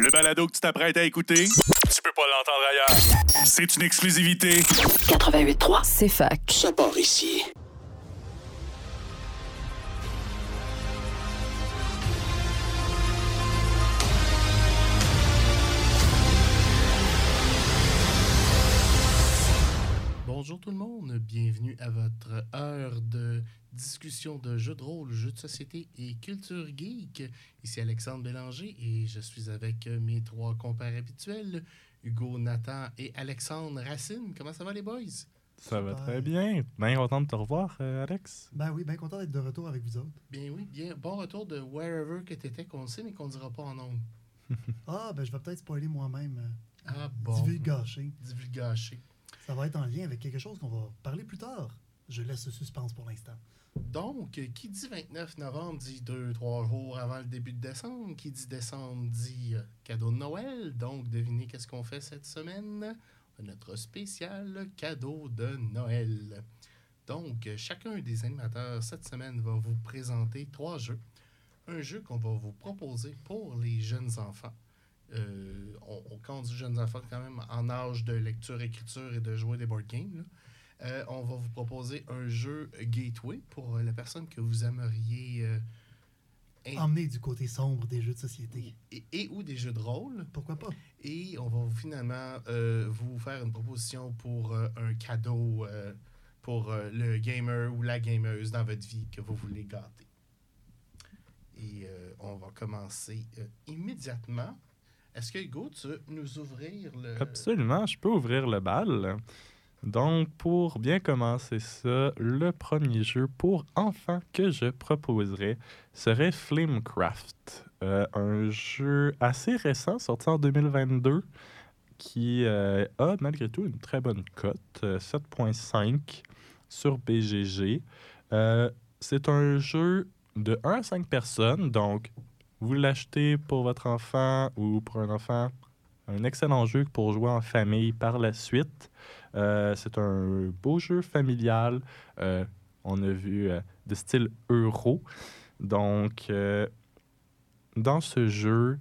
Le balado que tu t'apprêtes à écouter, tu peux pas l'entendre ailleurs. C'est une exclusivité. 88.3, c'est fac. Ça part ici. Bonjour tout le monde, bienvenue à votre heure de discussion de jeux de rôle, jeux de société et culture geek. Ici Alexandre Bélanger et je suis avec mes trois compères habituels, Hugo, Nathan et Alexandre Racine. Comment ça va les boys? Ça va très bien. Bien content de te revoir, euh, Alex. Ben oui, bien content d'être de retour avec vous autres. Bien oui, bien. Bon retour de wherever que t'étais qu'on sait mais qu'on dira pas en nombre. Ah, ben je vais peut-être spoiler moi-même. euh, Ah bon. Divulgacher. Divulgacher. Ça va être en lien avec quelque chose qu'on va parler plus tard. Je laisse le suspense pour l'instant. Donc, euh, qui dit 29 novembre dit 2-3 jours avant le début de décembre. Qui dit décembre dit euh, cadeau de Noël. Donc, devinez qu'est-ce qu'on fait cette semaine? Notre spécial cadeau de Noël. Donc, euh, chacun des animateurs cette semaine va vous présenter trois jeux. Un jeu qu'on va vous proposer pour les jeunes enfants. On, on- dit jeunes enfants, quand même en âge de lecture, écriture et de jouer des board games. Euh, on va vous proposer un jeu Gateway pour euh, la personne que vous aimeriez euh, in- Emmener du côté sombre des jeux de société. et, et ou des jeux de rôle. Pourquoi pas? Et on va finalement euh, vous faire une proposition pour euh, un cadeau euh, pour euh, le gamer ou la gameuse dans votre vie que vous voulez gâter. Et euh, on va commencer euh, immédiatement. Est-ce que Hugo, tu veux nous ouvrir le... Absolument, je peux ouvrir le bal. Donc, pour bien commencer ça, le premier jeu pour enfants que je proposerais serait Flamecraft. Euh, un jeu assez récent, sorti en 2022, qui euh, a malgré tout une très bonne cote, euh, 7.5 sur BGG. Euh, C'est un jeu de 1 à 5 personnes, donc vous l'achetez pour votre enfant ou pour un enfant un excellent jeu pour jouer en famille par la suite. Euh, c'est un beau jeu familial. Euh, on a vu euh, de style euro. Donc, dans ce jeu,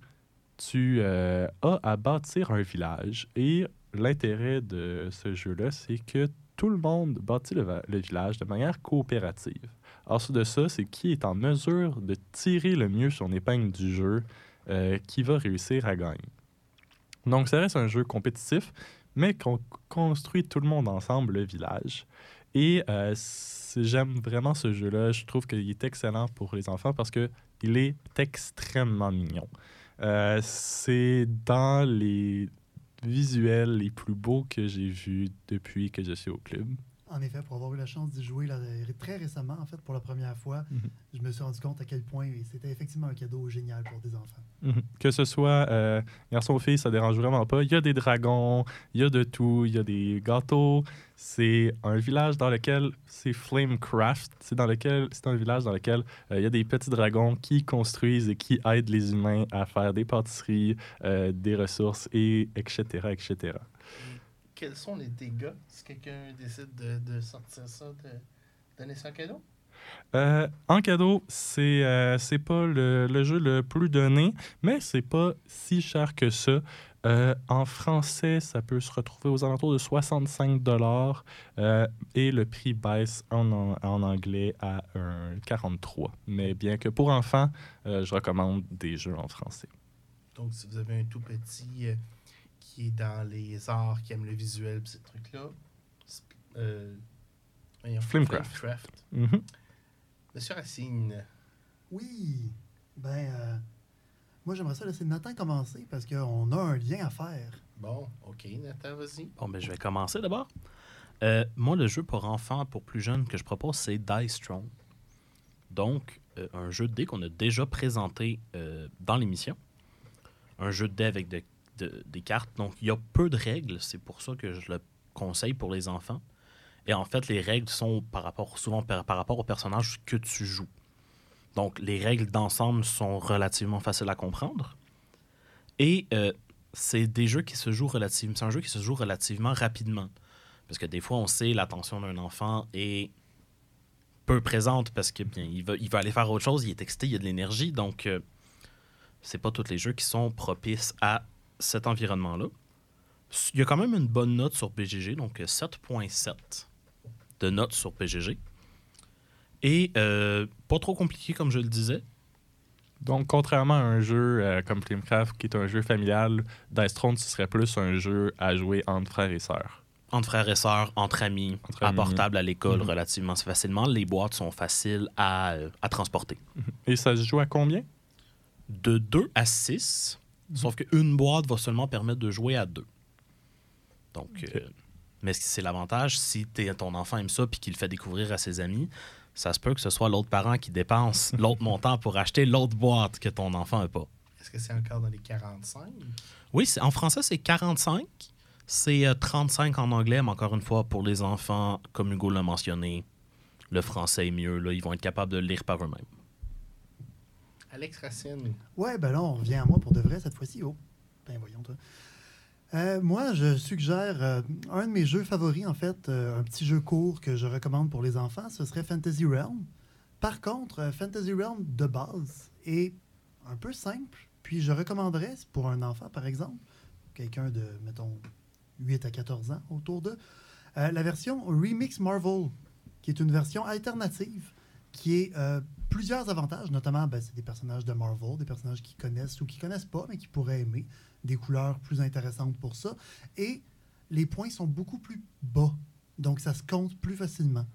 tu as à bâtir un village. Et l'intérêt de ce jeu-là, c'est que tout le monde bâtit le, le village de manière coopérative. Ensuite de ça, c'est qui est en mesure de tirer le mieux son épingle du jeu qui va réussir à gagner. Donc, ça reste un jeu compétitif, mais qu'on construit tout le monde ensemble le village. Et euh, j'aime vraiment ce jeu-là. Je trouve qu'il est excellent pour les enfants parce qu'il est extrêmement mignon. Euh, c'est dans les visuels les plus beaux que j'ai vus depuis que je suis au club. En effet, pour avoir eu la chance d'y jouer là, très récemment, en fait, pour la première fois, Mhm. je me suis rendu compte à quel point c'était effectivement un cadeau génial pour des enfants. Mhm. Que ce soit euh, garçon ou fille, ça dérange vraiment pas. Il y a des dragons, il y a de tout, il y a des gâteaux. C'est un village dans lequel c'est Flamecraft. C'est dans lequel c'est un village dans lequel euh, il y a des petits dragons qui construisent et qui aident les humains à faire des pâtisseries, euh, des ressources et etc etc. Quels sont les dégâts si quelqu'un décide de, de sortir ça, de donner ça en cadeau? Euh, en cadeau, c'est euh, pas le, le jeu le plus donné, mais c'est pas si cher que ça. Euh, en français, ça peut se retrouver aux alentours de 65 dollars et le prix baisse en, an- en anglais à un 43. Mais bien que pour enfants, euh, je recommande des jeux en français. Donc, si vous avez un tout petit euh, qui est dans les arts, qui aime le visuel, pis ces trucs-là, euh. Flamecraft. Mhm. Monsieur Racine, Oui, ben, euh, moi j'aimerais ça laisser Nathan commencer parce qu'on a un lien à faire. bon, ok, Nathan, vas-y. Bon, ben, je vais commencer d'abord. Euh, moi, le jeu pour enfants, pour plus jeunes que je propose, c'est Dice Throne. Donc, euh, un jeu de dés qu'on a déjà présenté euh, dans l'émission. Un jeu de dés avec de- de- des cartes. Donc, il y a peu de règles. C'est pour ça que je le conseille pour les enfants. Et en fait, les règles sont par rapport, souvent par, par rapport au personnage que tu joues. Donc, les règles d'ensemble sont relativement faciles à comprendre. Et euh, c'est des jeux qui se jouent relativement. C'est un jeu qui se joue relativement rapidement. Parce que des fois, on sait l'attention d'un enfant est peu présente parce que bien, il, va, il aller faire autre chose, il est excité, il a de l'énergie. Donc, euh, c'est pas tous les jeux qui sont propices à cet environnement-là. Il y a quand même une bonne note sur BGG, donc 7.7 de notes sur BGG. Et euh, pas trop compliqué, comme je le disais. Donc, contrairement à un jeu euh, comme Flamecraft, qui est un jeu familial, Dice Throne, ce serait plus un jeu à jouer entre frères et sœurs. Entre frères et sœurs, entre amis, Entre à amis. portable à l'école Mhm. relativement facilement. Les boîtes sont faciles à, euh, à transporter. Et ça se joue à combien? De 2 à 6, sauf qu'une boîte va seulement permettre de jouer à 2. Donc, euh, mais c'est l'avantage, si ton enfant aime ça puis qu'il le fait découvrir à ses amis, ça se peut que ce soit l'autre parent qui dépense l'autre montant pour acheter l'autre boîte que ton enfant n'a pas. Est-ce que c'est encore dans les 45? Oui, en français, c'est 45. C'est euh, 35 en anglais, mais encore une fois, pour les enfants, comme Hugo l'a mentionné, le français est mieux. Là, ils vont être capables de le lire par eux-mêmes. Alex Racine. Ouais, ben là, on revient à moi pour de vrai cette fois-ci. Oh, ben voyons, toi. Euh, moi, je suggère euh, un de mes jeux favoris, en fait, euh, un petit jeu court que je recommande pour les enfants, ce serait Fantasy Realm. Par contre, Fantasy Realm de base est un peu simple, puis je recommanderais, pour un enfant, par exemple, quelqu'un de, mettons, 8 à 14 ans autour d'eux, euh, la version Remix Marvel, qui est une version alternative qui est euh, plusieurs avantages, notamment ben, c'est des personnages de Marvel, des personnages qui connaissent ou qui connaissent pas, mais qui pourraient aimer, des couleurs plus intéressantes pour ça. Et les points sont beaucoup plus bas, donc ça se compte plus facilement.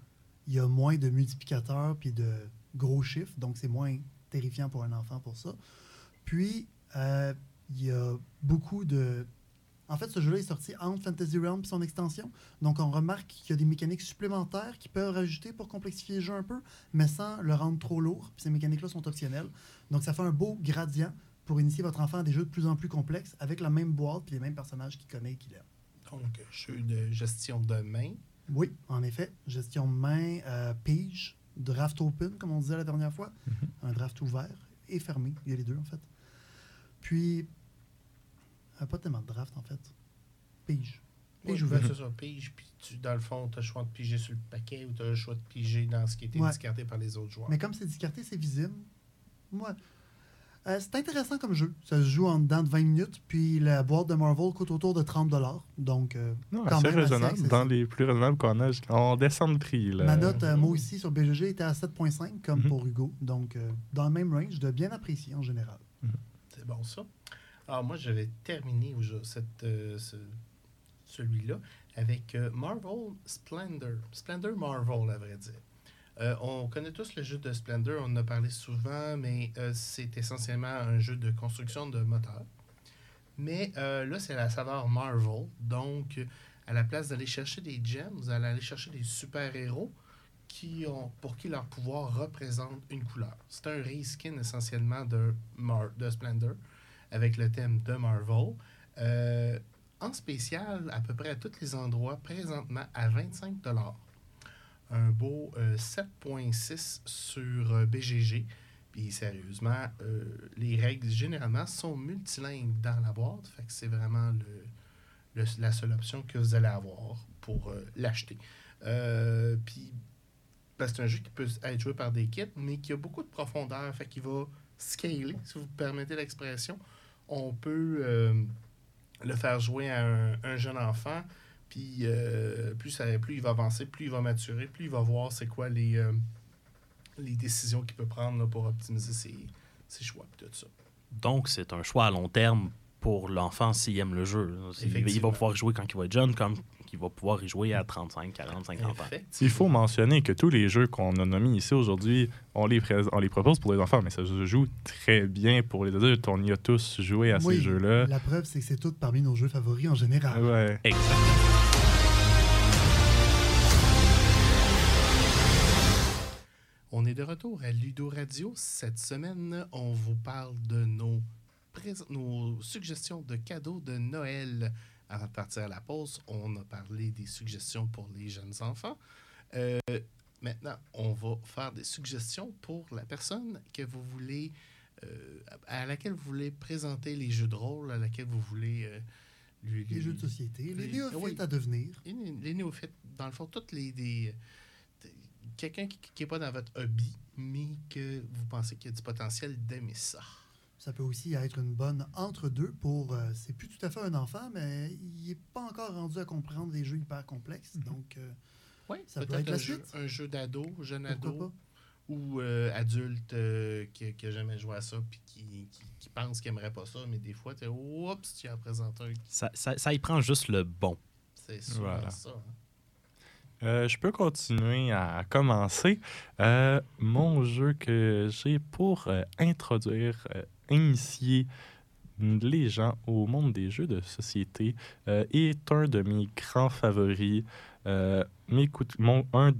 Il y a moins de multiplicateurs puis de gros chiffres, donc c'est moins terrifiant pour un enfant pour ça. Puis, euh, il y a beaucoup de... En fait, ce jeu-là est sorti entre Fantasy Realm et son extension. Donc, on remarque qu'il y a des mécaniques supplémentaires qui peuvent rajouter pour complexifier le jeu un peu, mais sans le rendre trop lourd. Puis ces mécaniques-là sont optionnelles. Donc, ça fait un beau gradient pour initier votre enfant à des jeux de plus en plus complexes avec la même boîte et les mêmes personnages qu'il connaît et qu'il aime. Donc, jeu de gestion de main. Oui, en effet. Gestion de main, euh, pige, draft open, comme on disait la dernière fois. Un draft ouvert et fermé. Il y a les deux, en fait. Puis, euh, pas tellement de draft, en fait. Pige. Pige Ouais, ouvert. ben, c'est ça, pige. Puis, tu, dans le fond, tu as le choix de piger sur le paquet ou tu as le choix de piger dans ce qui a été Ouais. discarté par les autres joueurs. Mais comme c'est discarté, c'est visible. Ouais. Euh, c'est intéressant comme jeu. Ça se joue en dedans de 20 minutes. Puis la boîte de Marvel coûte autour de 30 Donc, euh, Non, Quand assez même assez raisonnable. Dans les plus raisonnables qu'on a, on descend de prix. Là. ma note, euh, moi aussi, sur BGG était à 7.5, comme Mhm. pour Hugo. Donc, euh, dans le même range, de bien apprécier en général. C'est bon, ça. Alors, moi, je vais terminer au- cette, euh, ce- celui-là avec euh, Marvel Splendor. Splendor Marvel, à vrai dire. Euh, on connaît tous le jeu de Splendor, on en a parlé souvent, mais c'est essentiellement un jeu de construction de moteur. Mais là, c'est la saveur Marvel. Donc, à la place d'aller chercher des gems, vous allez aller chercher des super-héros qui ont, pour qui leur pouvoir représente une couleur. C'est un reskin essentiellement de, Mar- de Splendor avec le thème de Marvel. Euh, en spécial, à peu près à tous les endroits, présentement à 25 Un beau euh, 7.6 sur euh, BGG. Puis sérieusement, euh, les règles généralement sont multilingues dans la boîte. Fait que c'est vraiment le, la seule option que vous allez avoir pour l'acheter. Puis, c'est un jeu qui peut être joué par des kits, mais qui a beaucoup de profondeur. Fait qu'il va scaler, si vous permettez l'expression. On peut euh, le faire jouer à un, un jeune enfant. Puis euh, plus, il va avancer, plus il va maturer, plus il va voir c'est quoi les, euh, décisions qu'il peut prendre pour optimiser ses, ses choix tout ça. Donc, c'est un choix à long terme pour l'enfant s'il aime le jeu. Il- Il va pouvoir y jouer quand il va être jeune, comme qu'il va pouvoir y jouer à 35, 40, 50 ans. Il faut mentionner que tous les jeux qu'on a nommés ici aujourd'hui, on les, on les propose pour les enfants, mais ça se joue très bien pour les adultes. On y a tous joué à Oui, ces jeux-là. La preuve, c'est que c'est tout parmi nos jeux favoris en général. Ouais. Exactement. On est de retour à Ludo Radio. Cette semaine, on vous parle de nos, nos suggestions de cadeaux de Noël. Avant de partir à la pause, on a parlé des suggestions pour les jeunes enfants. Euh, maintenant, on va faire des suggestions pour la personne que vous voulez, euh, à laquelle vous voulez présenter les jeux de rôle, à laquelle vous voulez euh, lui- Les lui- jeux de société, les les- néophytes oui. à devenir. les, les néophytes, dans le fond, toutes les. des- Quelqu'un qui n'est pas dans votre hobby, mais que vous pensez qu'il y a du potentiel d'aimer ça. Ça peut aussi être une bonne entre-deux pour. euh, c'est plus tout à fait un enfant, mais il n'est pas encore rendu à comprendre des jeux hyper complexes. Donc, euh, Oui, Ça peut être la un, jeu, suite. un jeu d'ado, jeune pourquoi ado, pas? ou euh, adulte euh, qui qui a jamais joué à ça puis qui, qui, qui pense qu'il aimerait pas ça, mais des fois, tu oups, tu as présenté un. Ça, ça, ça y prend juste le bon. C'est souvent Voilà. ça. hein. Euh, je peux continuer à commencer. Euh, mon jeu que j'ai pour euh, introduire, euh, initier les gens au monde des jeux de société euh, est un de mes grands favoris. Euh, mes mon, un,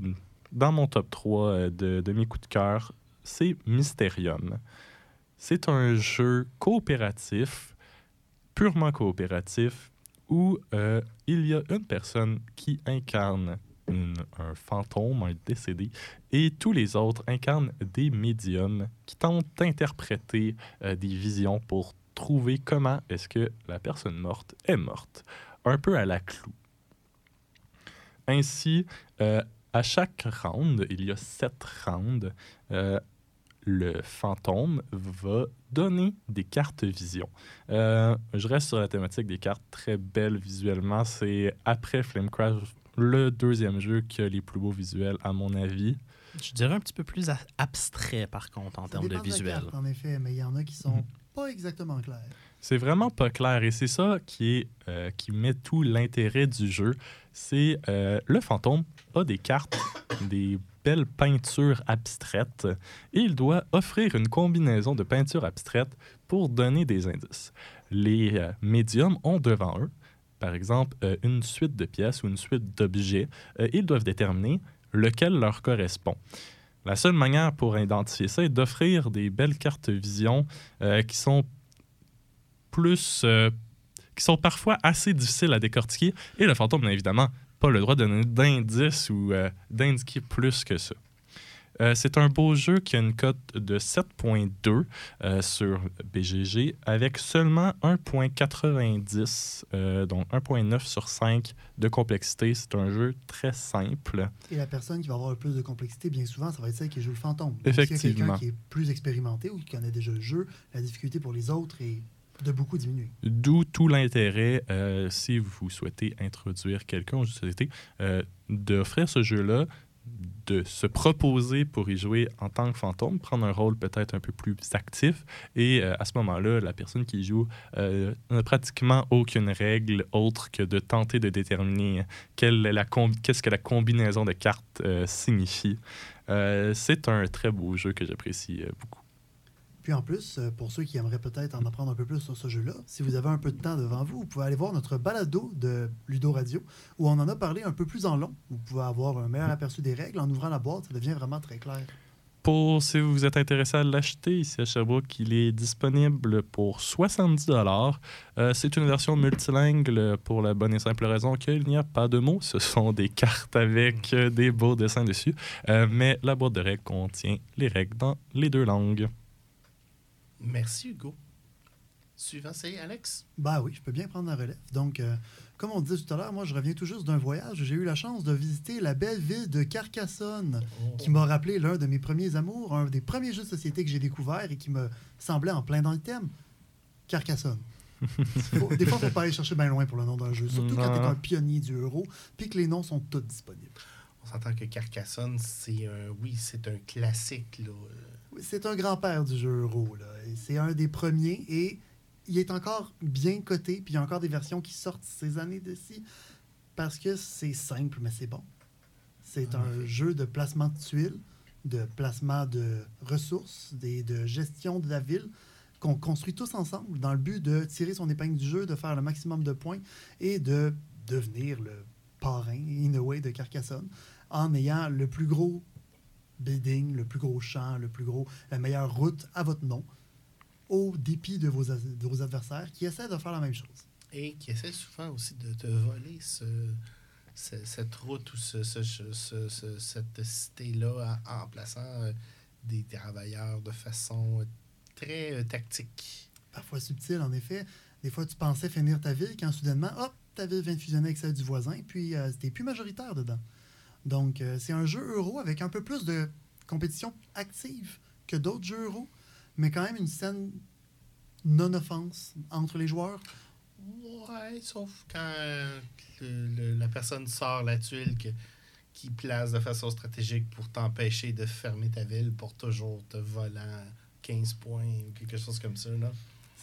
dans mon top 3 euh, de, de mes coups de cœur, c'est Mysterium. C'est un jeu coopératif, purement coopératif, où il y a une personne qui incarne un fantôme, un décédé, et tous les autres incarnent des médiums qui tentent d'interpréter euh, des visions pour trouver comment est-ce que la personne morte est morte. Un peu à la clou. Ainsi, euh, à chaque round, il y a sept rounds, euh, le fantôme va donner des cartes vision. Je reste sur la thématique des cartes très belles visuellement. C'est après Flamecraft le deuxième jeu qui a les plus beaux visuels, à mon avis. Je dirais un petit peu plus a- abstrait, par contre, en Ça termes de visuel. carte, en effet, mais il y en a qui sont Mhm. pas exactement clairs. C'est vraiment pas clair et c'est ça qui, est, euh, qui met tout l'intérêt du jeu. C'est euh, le fantôme a des cartes, des belles peintures abstraites et il doit offrir une combinaison de peintures abstraites pour donner des indices. Les euh, médiums ont devant eux, par exemple, euh, une suite de pièces ou une suite d'objets. Euh, ils doivent déterminer lequel leur correspond. La seule manière pour identifier ça est d'offrir des belles cartes vision euh, qui sont plus. qui sont parfois assez difficiles à décortiquer. Et le fantôme n'a évidemment pas le droit de donner d'indices ou d'indiquer plus que ça. Euh, c'est un beau jeu qui a une cote de 7.2 euh, sur BGG avec seulement 1.90, euh, donc 1.9 sur 5 de complexité. C'est un jeu très simple. Et la personne qui va avoir le plus de complexité, bien souvent, ça va être celle qui joue le fantôme. Effectivement. quelqu'un qui est plus expérimenté ou qui connaît déjà le jeu, la difficulté pour les autres est de beaucoup diminuée. D'où tout l'intérêt, euh, si vous souhaitez introduire quelqu'un aux jeux de société, euh, d'offrir ce jeu-là, de se proposer pour y jouer en tant que fantôme, prendre un rôle peut-être un peu plus actif. Et euh, à ce moment-là, la personne qui joue euh, n'a pratiquement aucune règle autre que de tenter de déterminer qu'est-ce que la combinaison de cartes euh, signifie. C'est un très beau jeu que j'apprécie beaucoup. Puis en plus, euh, pour ceux qui aimeraient peut-être en apprendre un peu plus sur ce jeu-là, si vous avez un peu de temps devant vous, vous pouvez aller voir notre balado de Ludo Radio, où on en a parlé un peu plus en long. Vous pouvez avoir un meilleur aperçu des règles. En ouvrant la boîte, ça devient vraiment très clair. Pour, si vous êtes intéressé à l'acheter ici à Sherbrooke, il est disponible pour 70 Euh, C'est une version multilingue pour la bonne et simple raison qu'il n'y a pas de mots. Ce sont des cartes avec euh, des beaux dessins dessus. Euh, mais la boîte de règles contient les règles dans les deux langues. Merci, Hugo. Suivant, c'est Alex. Bah oui, je peux bien prendre la relève. Donc, euh, comme on disait tout à l'heure, moi, je reviens tout juste d'un voyage. J'ai eu la chance de visiter la belle ville de Carcassonne, qui m'a rappelé l'un de mes premiers amours, un des premiers jeux de société que j'ai découvert et qui me semblait en plein dans le thème. Carcassonne. Faut- des fois, il ne faut pas aller chercher bien loin pour le nom d'un jeu, surtout quand tu es un pionnier du euro, puis que les noms sont tous disponibles. On s'entend que Carcassonne, c'est un. Oui, c'est un classique, là. C'est un grand-père du jeu euro. C'est un des premiers et il est encore bien coté. Puis il y a encore des versions qui sortent ces années de-ci parce que c'est simple, mais c'est bon. C'est En un jeu de placement de tuiles, de placement de ressources, des, de gestion de la ville qu'on construit tous ensemble dans le but de tirer son épingle du jeu, de faire le maximum de points et de devenir le parrain, in a way, de Carcassonne en ayant le plus gros building, le plus gros champ, le plus gros, la meilleure route à votre nom, au dépit de vos, de vos adversaires qui essaient de faire la même chose. Et qui essaie souvent aussi de te voler ce, ce- cette route ou ce, ce- ce- ce- cette cité-là en, en plaçant euh, des travailleurs de façon très euh, tactique. Parfois subtil, en effet. Des fois, tu pensais finir ta ville quand soudainement, hop, ta ville vient de fusionner avec celle du voisin, puis euh, t'es plus majoritaire dedans. Donc, euh, c'est un jeu euro avec un peu plus de compétition active que d'autres jeux euro, mais quand même une scène non-offense entre les joueurs. Ouais, sauf quand le- le- la personne sort la tuile que- qui place de façon stratégique pour t'empêcher de fermer ta ville pour toujours te volant 15 points ou quelque chose comme ça. Là.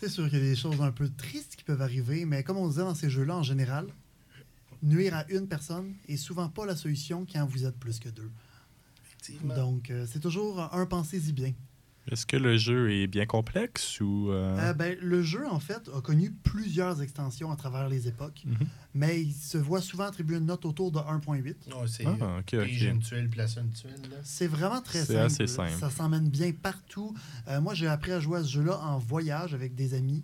C'est sûr qu'il y a des choses un peu tristes qui peuvent arriver, mais comme on disait dans ces jeux-là, en général, nuire à une personne est souvent pas la solution quand vous êtes plus que deux. Effectivement. Donc, euh, c'est toujours un pensez-y bien. Est-ce que le jeu est bien complexe ou. euh, Euh, ben, le jeu, en fait, a connu plusieurs extensions à travers les époques, Mhm. mais il se voit souvent attribuer une note autour de 1.8. Ouais, c'est Ah, ok, pige une ok. tuile, place une tuile. Là. C'est vraiment très C'est simple. assez simple. Ça s'emmène bien partout. Euh, moi, j'ai appris à jouer à ce jeu-là en voyage avec des amis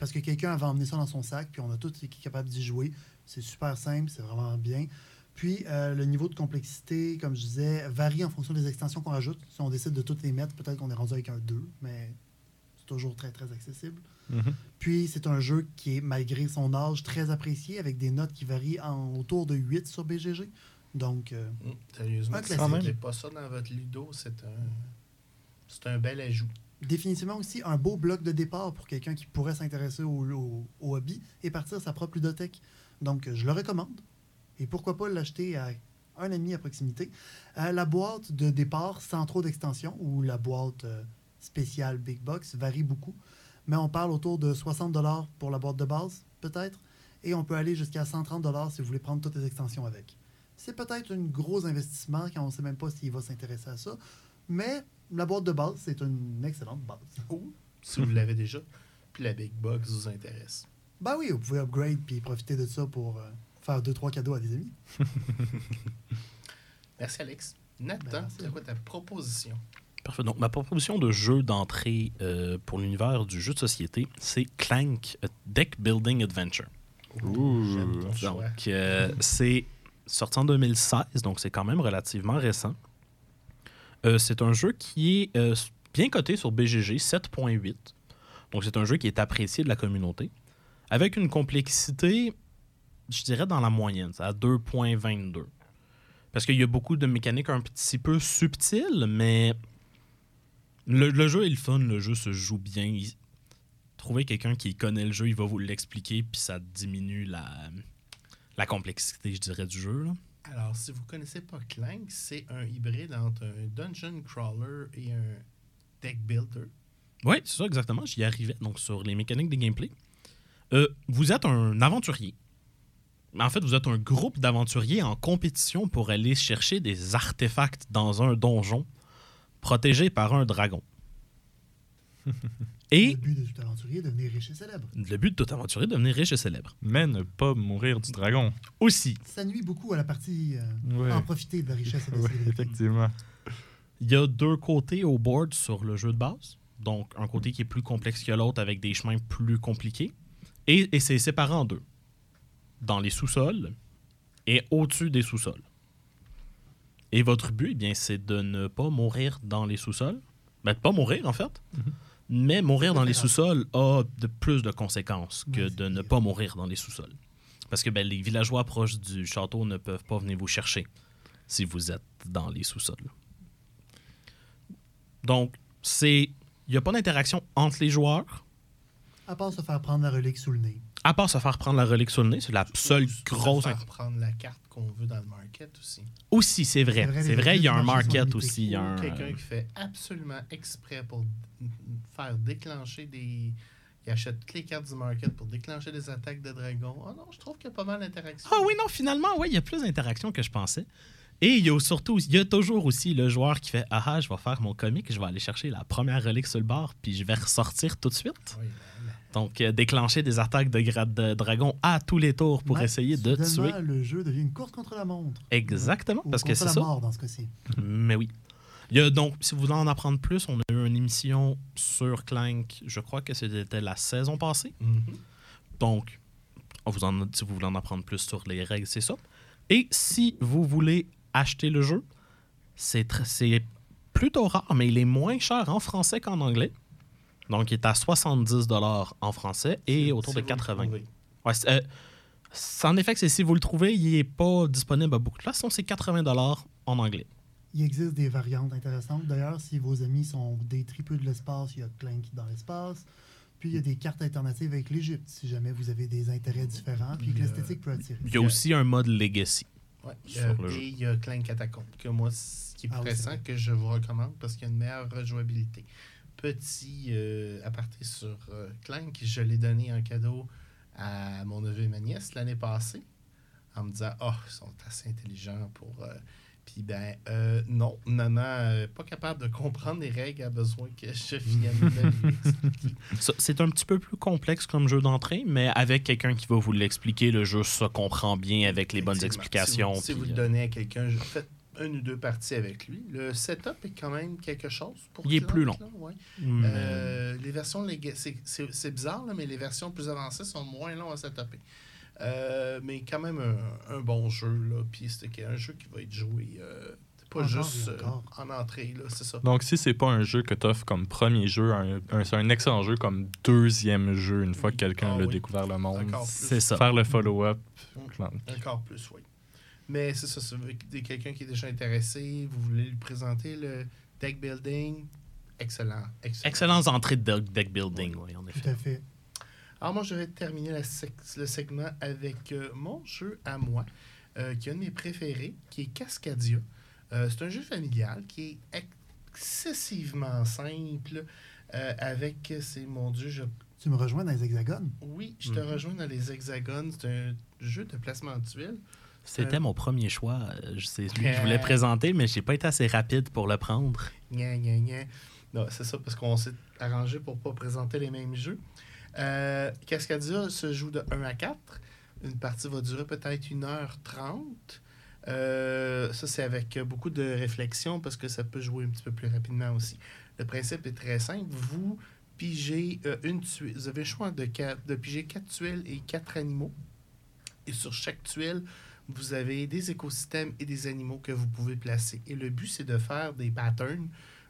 parce que quelqu'un avait emmené ça dans son sac, puis on a tous été capables d'y jouer. C'est super simple, c'est vraiment bien. Puis, euh, le niveau de complexité, comme je disais, varie en fonction des extensions qu'on rajoute. Si on décide de toutes les mettre, peut-être qu'on est rendu avec un 2, mais c'est toujours très, très accessible. Mhm. Puis, c'est un jeu qui est, malgré son âge, très apprécié, avec des notes qui varient en, autour de 8 sur BGG. Donc, euh, Hum, sérieusement, si classique. vous n'avez pas ça dans votre Ludo, c'est un, c'est un bel ajout. définitivement aussi un beau bloc de départ pour quelqu'un qui pourrait s'intéresser au, au- au hobby et partir sa propre ludothèque. Donc, je le recommande. Et pourquoi pas l'acheter à un ami à proximité. Euh, la boîte de départ sans trop d'extension ou la boîte euh, spéciale Big Box varie beaucoup. Mais on parle autour de 60 pour la boîte de base, peut-être. Et on peut aller jusqu'à 130 si vous voulez prendre toutes les extensions avec. C'est peut-être un gros investissement quand on ne sait même pas s'il va s'intéresser à ça. Mais la boîte de base, c'est une excellente base. Ou, si vous l'avez déjà, puis la Big Box vous intéresse. Ben oui, vous pouvez upgrade puis profiter de ça pour euh, faire deux, trois cadeaux à des amis. Merci, Alex. Nathan, Ben, c'est quoi ta proposition? Parfait. Donc, ma proposition de jeu d'entrée euh, pour l'univers du jeu de société, c'est Clank a Deck Building Adventure. Ouh. Donc, euh, c'est sorti en 2016, donc c'est quand même relativement récent. Euh, c'est un jeu qui est euh, bien coté sur BGG, 7.8. Donc, c'est un jeu qui est apprécié de la communauté, avec une complexité, je dirais, dans la moyenne, c'est à 2.22. Parce qu'il y a beaucoup de mécaniques un petit peu subtiles, mais le, le jeu est le fun, le jeu se joue bien. Il- Trouver quelqu'un qui connaît le jeu, il va vous l'expliquer, puis ça diminue la, la complexité, je dirais, du jeu. là. Alors, si vous connaissez pas Clank, c'est un hybride entre un dungeon crawler et un deck builder. Oui, c'est ça, exactement. J'y arrivais. Donc, sur les mécaniques des gameplay. Euh, vous êtes un aventurier. En fait, vous êtes un groupe d'aventuriers en compétition pour aller chercher des artefacts dans un donjon protégé par un dragon. Et Le but de tout aventurier est de devenir riche et célèbre. le but de tout aventurier est de devenir riche et célèbre. Mais ne pas mourir du dragon. Aussi, Ça nuit beaucoup à la partie euh, Ouais. en profiter de la richesse et de la Ouais, célébrité. effectivement. il y a deux côtés au board sur le jeu de base. Donc, un côté qui est plus complexe que l'autre avec des chemins plus compliqués. Et, et c'est séparé en deux. Dans les sous-sols et au-dessus des sous-sols. Et votre but, eh bien, c'est de ne pas mourir dans les sous-sols. Ben, de pas mourir, en fait. Mais mourir dans les sous-sols a de plus de conséquences que de ne pas mourir dans les sous-sols. Parce que ben, les villageois proches du château ne peuvent pas venir vous chercher si vous êtes dans les sous-sols. Donc, c'est. Il n'y a pas d'interaction entre les joueurs, À part se faire prendre la relique sous le nez. à part se faire prendre la relique sur le nez. C'est la seule Ou se grosse. faire prendre la carte qu'on veut dans le market aussi. Aussi, c'est vrai. C'est vrai, il y a un market aussi. il y a un, quelqu'un qui fait absolument exprès pour faire déclencher des. Il achète toutes les cartes du market pour déclencher des attaques de dragons. Oh non, je trouve qu'il y a pas mal d'interaction. Ah oui, non, finalement, oui, il y a plus d'interaction que je pensais. Et il y a surtout, il y a toujours aussi le joueur qui fait Ah ah, je vais faire mon comique, je vais aller chercher la première relique sur le bord, puis je vais ressortir tout de suite. Oui, ben, Donc, euh, déclencher des attaques de grade de dragon à tous les tours pour essayer de tuer. le jeu devient une course contre la montre. Exactement, parce que c'est ça. mort dans ce cas-ci. Mais oui. Il y a donc, si vous voulez en apprendre plus, on a eu une émission sur Clank, je crois que c'était la saison passée. mhm. Donc, on vous en, si vous voulez en apprendre plus sur les règles, c'est ça. Et si vous voulez acheter le jeu, c'est plutôt rare, mais il est moins cher en français qu'en anglais. Donc, il est à 70 en français et autour de vous le 80. trouvez. Ouais, c'est, euh, c'est- en effet, que c'est si vous le trouvez, il n'est pas disponible à beaucoup de places. Sinon, c'est 80 en anglais. Il existe des variantes intéressantes. D'ailleurs, si vos amis sont des tripeux de l'espace, il y a Clank dans l'espace. Puis il y a des cartes alternatives avec l'Égypte, si jamais vous avez des intérêts différents, puis que Il y a- l'esthétique peut attirer. Il y a aussi un mode Legacy. Ouais. Sur Euh, le jeu. et il y a Clank Catacomb, que moi, ce qui est Ah pressant, que je vous recommande parce qu'il y a une meilleure rejouabilité. Petit euh, aparté sur euh, Clank, je l'ai donné en cadeau à mon neveu et ma nièce l'année passée en me disant Oh, ils sont assez intelligents pour. euh, Puis ben, euh, non, maman, euh, pas capable de comprendre les règles, a besoin que je vienne lui expliquer. Ça, C'est un petit peu plus complexe comme jeu d'entrée, mais avec quelqu'un qui va vous l'expliquer, le jeu se comprend bien avec les bonnes explications. Si vous, si vous le donnez à quelqu'un, faites une ou deux parties avec lui. Le setup est quand même quelque chose pour Il est plus long. là, ouais. mais- Euh, les versions c'est- c'est c'est bizarre, là, mais les versions plus avancées sont moins longues à setuper. Euh, mais quand même un, un bon jeu. Là. Puis c'est un jeu qui va être joué euh, pas juste euh, en entrée, là, c'est ça. Donc, si c'est pas un jeu que tu offres comme premier jeu, un- un- c'est un excellent jeu comme deuxième jeu une fois que quelqu'un Ah l'a oui. découvert le monde. C'est ça. Faire le follow-up. Encore plus, oui. Mais c'est ça, avez quelqu'un qui est déjà intéressé, vous voulez lui présenter le deck building, excellent. excellent. Excellentes entrées de deck- deck building, oui, en Tout effet. à fait. Alors moi, je vais terminer la sec- le segment avec euh, mon jeu à moi, euh, qui est un de mes préférés, qui est Cascadia. Euh, c'est un jeu familial qui est excessivement simple, euh, avec, c'est mon Dieu, je, Tu me rejoins dans les hexagones? oui, je te Mhm. rejoins dans les hexagones. C'est un jeu de placement de tuiles. C'était Euh, mon premier choix. Euh, je- C'est lui que je voulais présenter, mais j'ai pas été assez rapide pour le prendre. Gna, gna, gna. Non, c'est ça, parce qu'on s'est arrangé pour pas présenter les mêmes jeux. Euh, Cascadia se joue de 1 à 4. Une partie va durer peut-être 1h30. Euh, ça, c'est avec beaucoup de réflexion parce que ça peut jouer un petit peu plus rapidement aussi. Le principe est très simple. Vous pigez euh, une tuile. Vous avez le choix de, quatre- de piger 4 tuiles et 4 animaux. Et sur chaque tuile, vous avez des écosystèmes et des animaux que vous pouvez placer. Et le but, c'est de faire des patterns.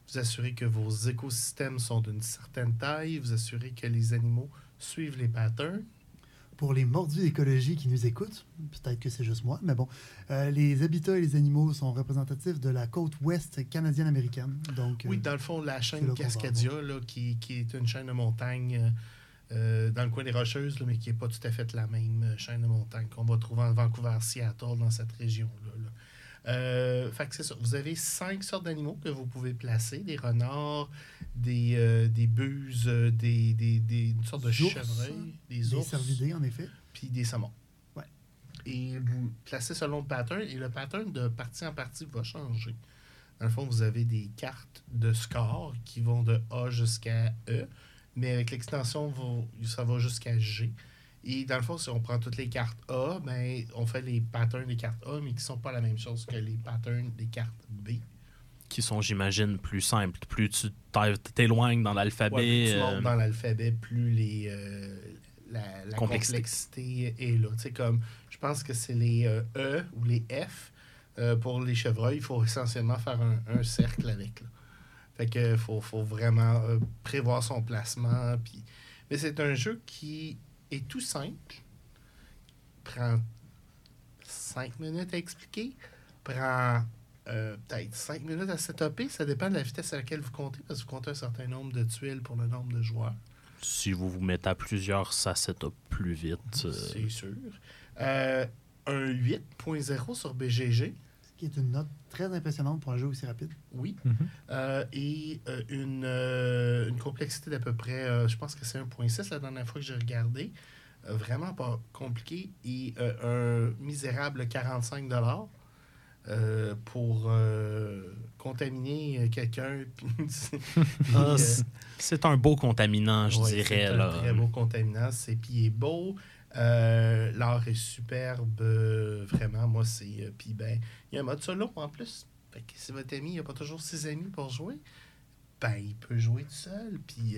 Vous assurez que vos écosystèmes sont d'une certaine taille. Vous assurez que les animaux suivent les patterns. Pour les mordus d'écologie qui nous écoutent, peut-être que c'est juste moi, mais bon, euh, les habitats et les animaux sont représentatifs de la côte ouest canadienne-américaine. Donc, Oui, euh, dans le fond, la chaîne Cascadia, là, qui, qui est une chaîne de montagne euh, dans le coin des Rocheuses, là, mais qui n'est pas tout à fait la même euh, chaîne de montagne qu'on va trouver en Vancouver, Seattle, dans cette région-là. là. Euh, fait que c'est ça. Vous avez cinq sortes d'animaux que vous pouvez placer des renards, des, euh, des buses, des, des, des- une sorte de Des ours, chevreuil, des des ours, cervidés, en effet. puis des saumons. Ouais. Et vous placez selon le pattern, et le pattern de partie en partie va changer. Dans le fond, vous avez des cartes de score qui vont de A jusqu'à E, mais avec l'extension, ça va jusqu'à G. Et dans le fond, si on prend toutes les cartes A, ben, on fait les patterns des cartes A, mais qui ne sont pas la même chose que les patterns des cartes B. Qui sont, j'imagine, plus simples. Plus tu t'éloignes dans Ouais, l'alphabet. plus tu euh, montes dans l'alphabet, plus les, euh, la, la Complexité. complexité. est là. Tu sais, comme, je pense que c'est les euh, E ou les F. euh, pour les chevreuils, il faut essentiellement faire un, un cercle avec. Là. Fait que faut, faut vraiment euh, prévoir son placement. Puis... Mais c'est un jeu qui est tout simple. Prend 5 minutes à expliquer. Prend euh, peut-être 5 minutes à setuper. Ça dépend de la vitesse à laquelle vous comptez, parce que vous comptez un certain nombre de tuiles pour le nombre de joueurs. Si vous vous mettez à plusieurs, ça setup plus vite. euh, C'est sûr. Un 8.0 sur BGG, qui est une note très impressionnante pour un jeu aussi rapide. oui. Mhm. Euh, et euh, une, euh, une complexité d'à peu près, euh, je pense que c'est 1.6 la dernière fois que j'ai regardé. Euh, vraiment pas compliqué. Et euh, un misérable 45 euh, pour euh, contaminer quelqu'un. ah, euh, c'est- c'est un beau contaminant, je Ouais, dirais. C'est un là. très beau contaminant. C'est puis il est beau. Euh, L'art est superbe. euh, vraiment, moi, c'est. euh, Puis ben, il y a un mode solo en plus. Fait que si votre ami n'a pas toujours ses amis pour jouer, ben, il peut jouer tout seul. Puis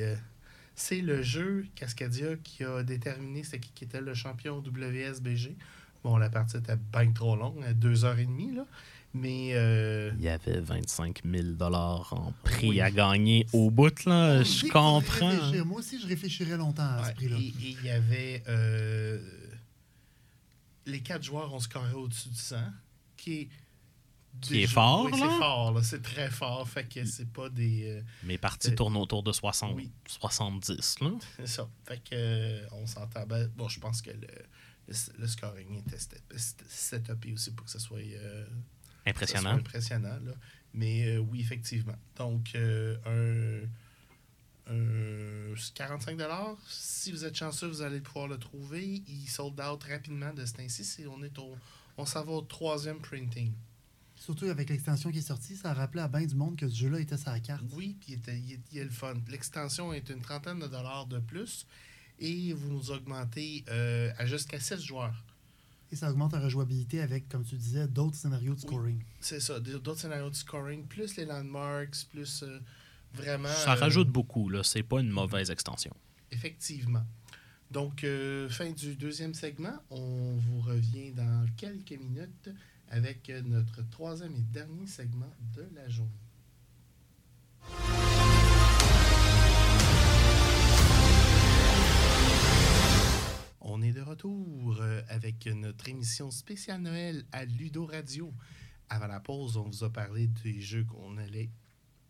c'est le jeu Cascadia qui a déterminé c'est qui était le champion WSBG. Bon, la partie était bien trop longue, deux heures et demie, là. Mais. euh, Il y avait 25 000 en prix Oui. à gagner au bout, là. Je comprends. Moi aussi, je réfléchirais longtemps à ce prix-là. et il y avait. euh, les quatre joueurs ont scoré au-dessus de 100, qui est Qui est fort, oui, là. C'est fort, là. C'est très fort. Fait que c'est pas des. euh, Mes parties Euh, tournent autour de 60, oui. 70. Là. c'est ça. Fait que on s'entend. Ben, bon, je pense que le, le, le scoring était set- set- setupé aussi pour que ce soit. Ça Impressionnant. impressionnant. Là. Mais euh, oui, effectivement. Donc, euh, un, un 45 Si vous êtes chanceux, vous allez pouvoir le trouver. Il sold out rapidement de ce temps-ci. C'est- On, est au, on s'en va au troisième printing. Surtout avec l'extension qui est sortie, ça a rappelé à bien du monde que ce jeu-là était sur la carte. Oui, puis il, était- il il est le fun. L'extension est une trentaine de dollars de plus et vous nous augmentez euh, à jusqu'à 6 joueurs. Et ça augmente la rejouabilité avec, comme tu disais, d'autres scénarios de scoring. C'est ça, d'autres scénarios de scoring, plus les landmarks, plus euh, vraiment. Ça euh, rajoute beaucoup. là. C'est pas une mauvaise extension. Effectivement. Donc, euh, fin du deuxième segment, on vous revient dans quelques minutes avec notre troisième et dernier segment de la journée. On est de retour euh, avec notre émission spéciale Noël à Ludo Radio. Avant la pause, on vous a parlé des jeux qu'on allait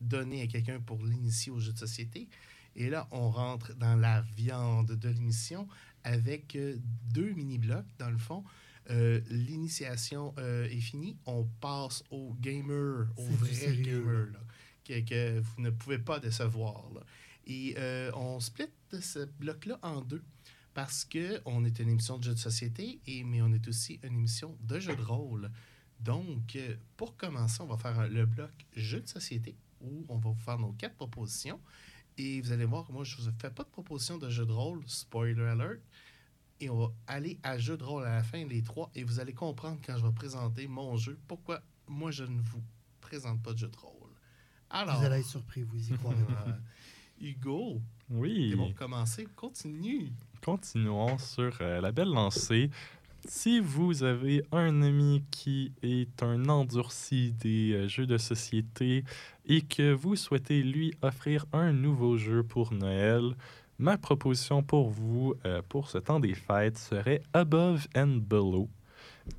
donner à quelqu'un pour l'initier aux jeux de société. Et là, on rentre dans la viande de l'émission avec euh, deux mini-blocs, dans le fond. Euh, L'initiation euh, est finie. On passe au gamer, au vrai gamer, là, que, que vous ne pouvez pas décevoir. là. Et euh, on split ce bloc-là en deux parce qu'on est une émission de jeux de société, et, mais on est aussi une émission de jeux de rôle. Donc, euh, pour commencer, on va faire le bloc jeux de société où on va vous faire nos quatre propositions. Et vous allez voir que moi, je ne vous fais pas de proposition de jeu de rôle, spoiler alert. Et on va aller à jeu de rôle à la fin, les trois, et vous allez comprendre quand je vais présenter mon jeu, pourquoi moi, je ne vous présente pas de jeu de rôle. Alors, Vous allez être surpris, vous y croirez pas. Hugo, Oui. c'est bon pour commencer, continue. Continuons sur euh, la belle lancée. Si vous avez un ami qui est un endurci des euh, jeux de société et que vous souhaitez lui offrir un nouveau jeu pour Noël, ma proposition pour vous euh, pour ce temps des fêtes serait Above and Below,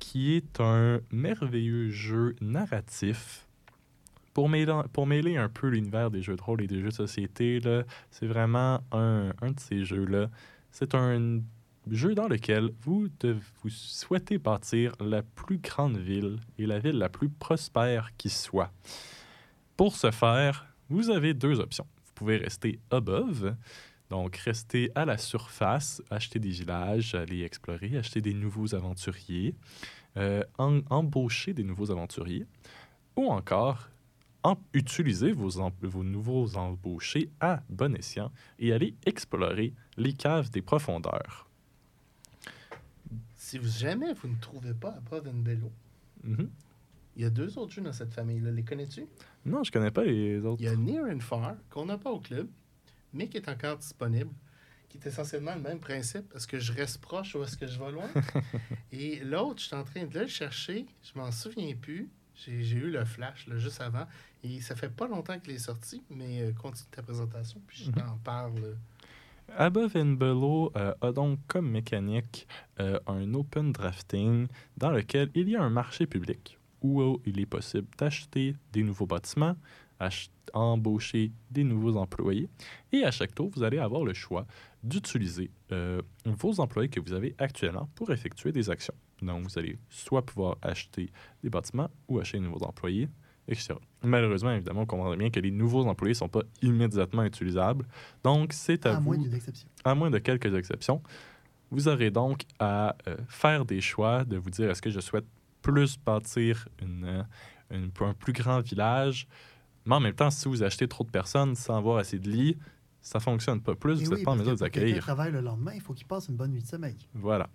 qui est un merveilleux jeu narratif. Pour mêler, un peu l'univers des jeux de rôle et des jeux de société, c'est vraiment un, un de ces jeux-là. C'est un jeu dans lequel vous, souhaitez bâtir la plus grande ville et la ville la plus prospère qui soit. Pour ce faire, vous avez deux options. Vous pouvez rester above, donc rester à la surface, acheter des villages, aller explorer, acheter des nouveaux aventuriers, euh, embaucher des nouveaux aventuriers, ou encore utiliser vos, nouveaux embauchés à bon escient et aller explorer les caves des profondeurs. Si vous, jamais vous ne trouvez pas Above and Below, Mhm. il y a deux autres jeux dans cette famille-là. Les connais-tu? Non, je connais pas les autres. Il y a Near and Far, qu'on n'a pas au club, mais qui est encore disponible, qui est essentiellement le même principe. Est-ce que je reste proche ou est-ce que je vais loin? Et l'autre, je suis en train de le chercher, je m'en souviens plus. J'ai j'ai eu le flash là, juste avant. Et ça fait pas longtemps qu'il est sorti, mais euh, continue ta présentation, puis je Mhm. t'en parle. Above and Below euh, a donc comme mécanique euh, un open drafting dans lequel il y a un marché public où euh, il est possible d'acheter des nouveaux bâtiments, embaucher des nouveaux employés et à chaque tour, vous allez avoir le choix d'utiliser euh, vos employés que vous avez actuellement pour effectuer des actions. Donc, vous allez soit pouvoir acheter des bâtiments ou acheter de nouveaux employés, etc. Malheureusement, évidemment, on comprend bien que les nouveaux employés ne sont pas immédiatement utilisables. Donc, c'est à, À vous moins à moins de quelques exceptions. Vous aurez donc à euh, faire des choix, de vous dire est-ce que je souhaite plus bâtir une, euh, une- un plus grand village, mais en même temps, si vous achetez trop de personnes sans avoir assez de lits, ça fonctionne pas plus, Et vous n'êtes oui, pas en mesure de qui accueillir. travaille le lendemain, il faut qu'il passe une bonne nuit de sommeil. Voilà.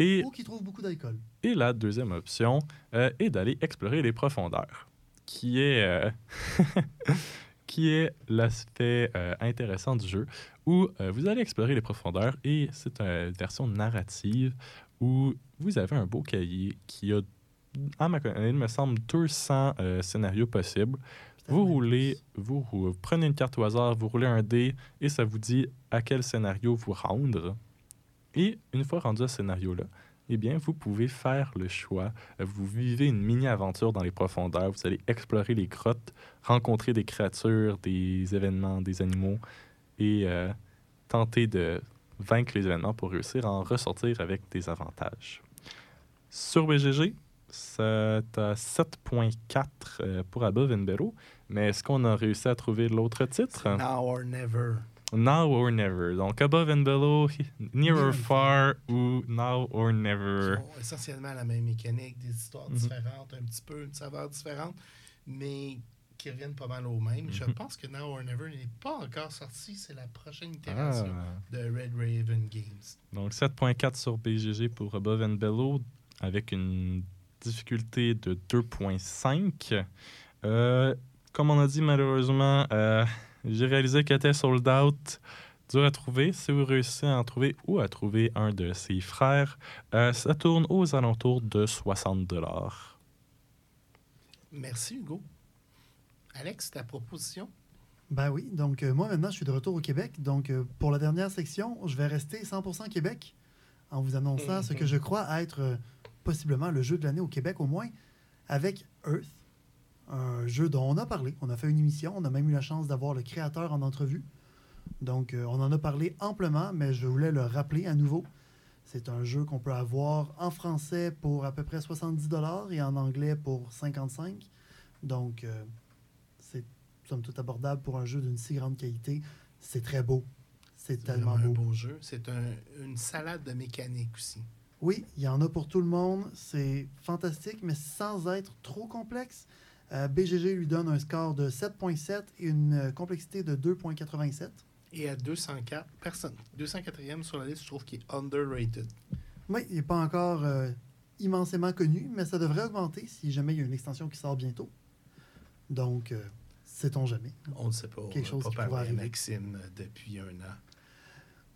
Et, Ou qu'il trouve beaucoup d'alcool. et la deuxième option euh, est d'aller explorer les profondeurs, qui est, euh, qui est l'aspect euh, intéressant du jeu, où euh, vous allez explorer les profondeurs et c'est une version narrative où vous avez un beau cahier qui a, à ma connaissance, il me semble, 200 euh, scénarios possibles. Vous roulez, vous, prenez une carte au hasard, vous roulez un dé et ça vous dit à quel scénario vous rendre. Et une fois rendu à ce scénario-là, eh bien, vous pouvez faire le choix. Vous vivez une mini-aventure dans les profondeurs. Vous allez explorer les grottes, rencontrer des créatures, des événements, des animaux et euh, tenter de vaincre les événements pour réussir à en ressortir avec des avantages. Sur BGG, c'est à 7.4 euh, pour Above and Below. Mais est-ce qu'on a réussi à trouver l'autre titre? Now or never. Now or Never. Donc, Above and Below, Near or and Far ou Now or Never. Ils ont essentiellement la même mécanique, des histoires Mhm. différentes, un petit peu, une saveur différente, mais qui reviennent pas mal au même. Je Mhm. pense que Now or Never n'est pas encore sorti. C'est la prochaine itération Ah. de Red Raven Games. Donc 7.4 sur BGG pour Above and Below avec une difficulté de 2.5. Euh, comme on a dit, malheureusement, euh, j'ai réalisé qu'elle était sold out. Dur à trouver. Si vous réussissez à en trouver ou à trouver un de ses frères, euh, ça tourne aux alentours de 60 Merci, Hugo. Alex, ta proposition? Ben oui, donc euh, moi maintenant je suis de retour au Québec. Donc euh, pour la dernière section, je vais rester 100% Québec en vous annonçant ce que je crois être euh, possiblement le jeu de l'année au Québec au moins avec Earth, un jeu dont on a parlé. On a fait une émission, on a même eu la chance d'avoir le créateur en entrevue. Donc euh, on en a parlé amplement, mais je voulais le rappeler à nouveau. C'est un jeu qu'on peut avoir en français pour à peu près 70 dollars et en anglais pour 55. Donc euh, c'est somme toute abordable pour un jeu d'une si grande qualité. C'est très beau. C'est tellement vraiment un beau. beau jeu. C'est un- une salade de mécanique aussi. Oui, il y en a pour tout le monde. C'est fantastique, mais sans être trop complexe. Euh, BGG lui donne un score de 7.7 et une euh, complexité de 2.87. Et à 204 personnes. 204e sur la liste, je trouve qu'il est underrated. Oui, il n'est pas encore euh, immensément connu, mais ça devrait augmenter si jamais il y a une extension qui sort bientôt. Donc, euh, sait-on jamais. On ne sait pas. Quelque on chose qui pas pourrait parlé à. Maxime depuis un an.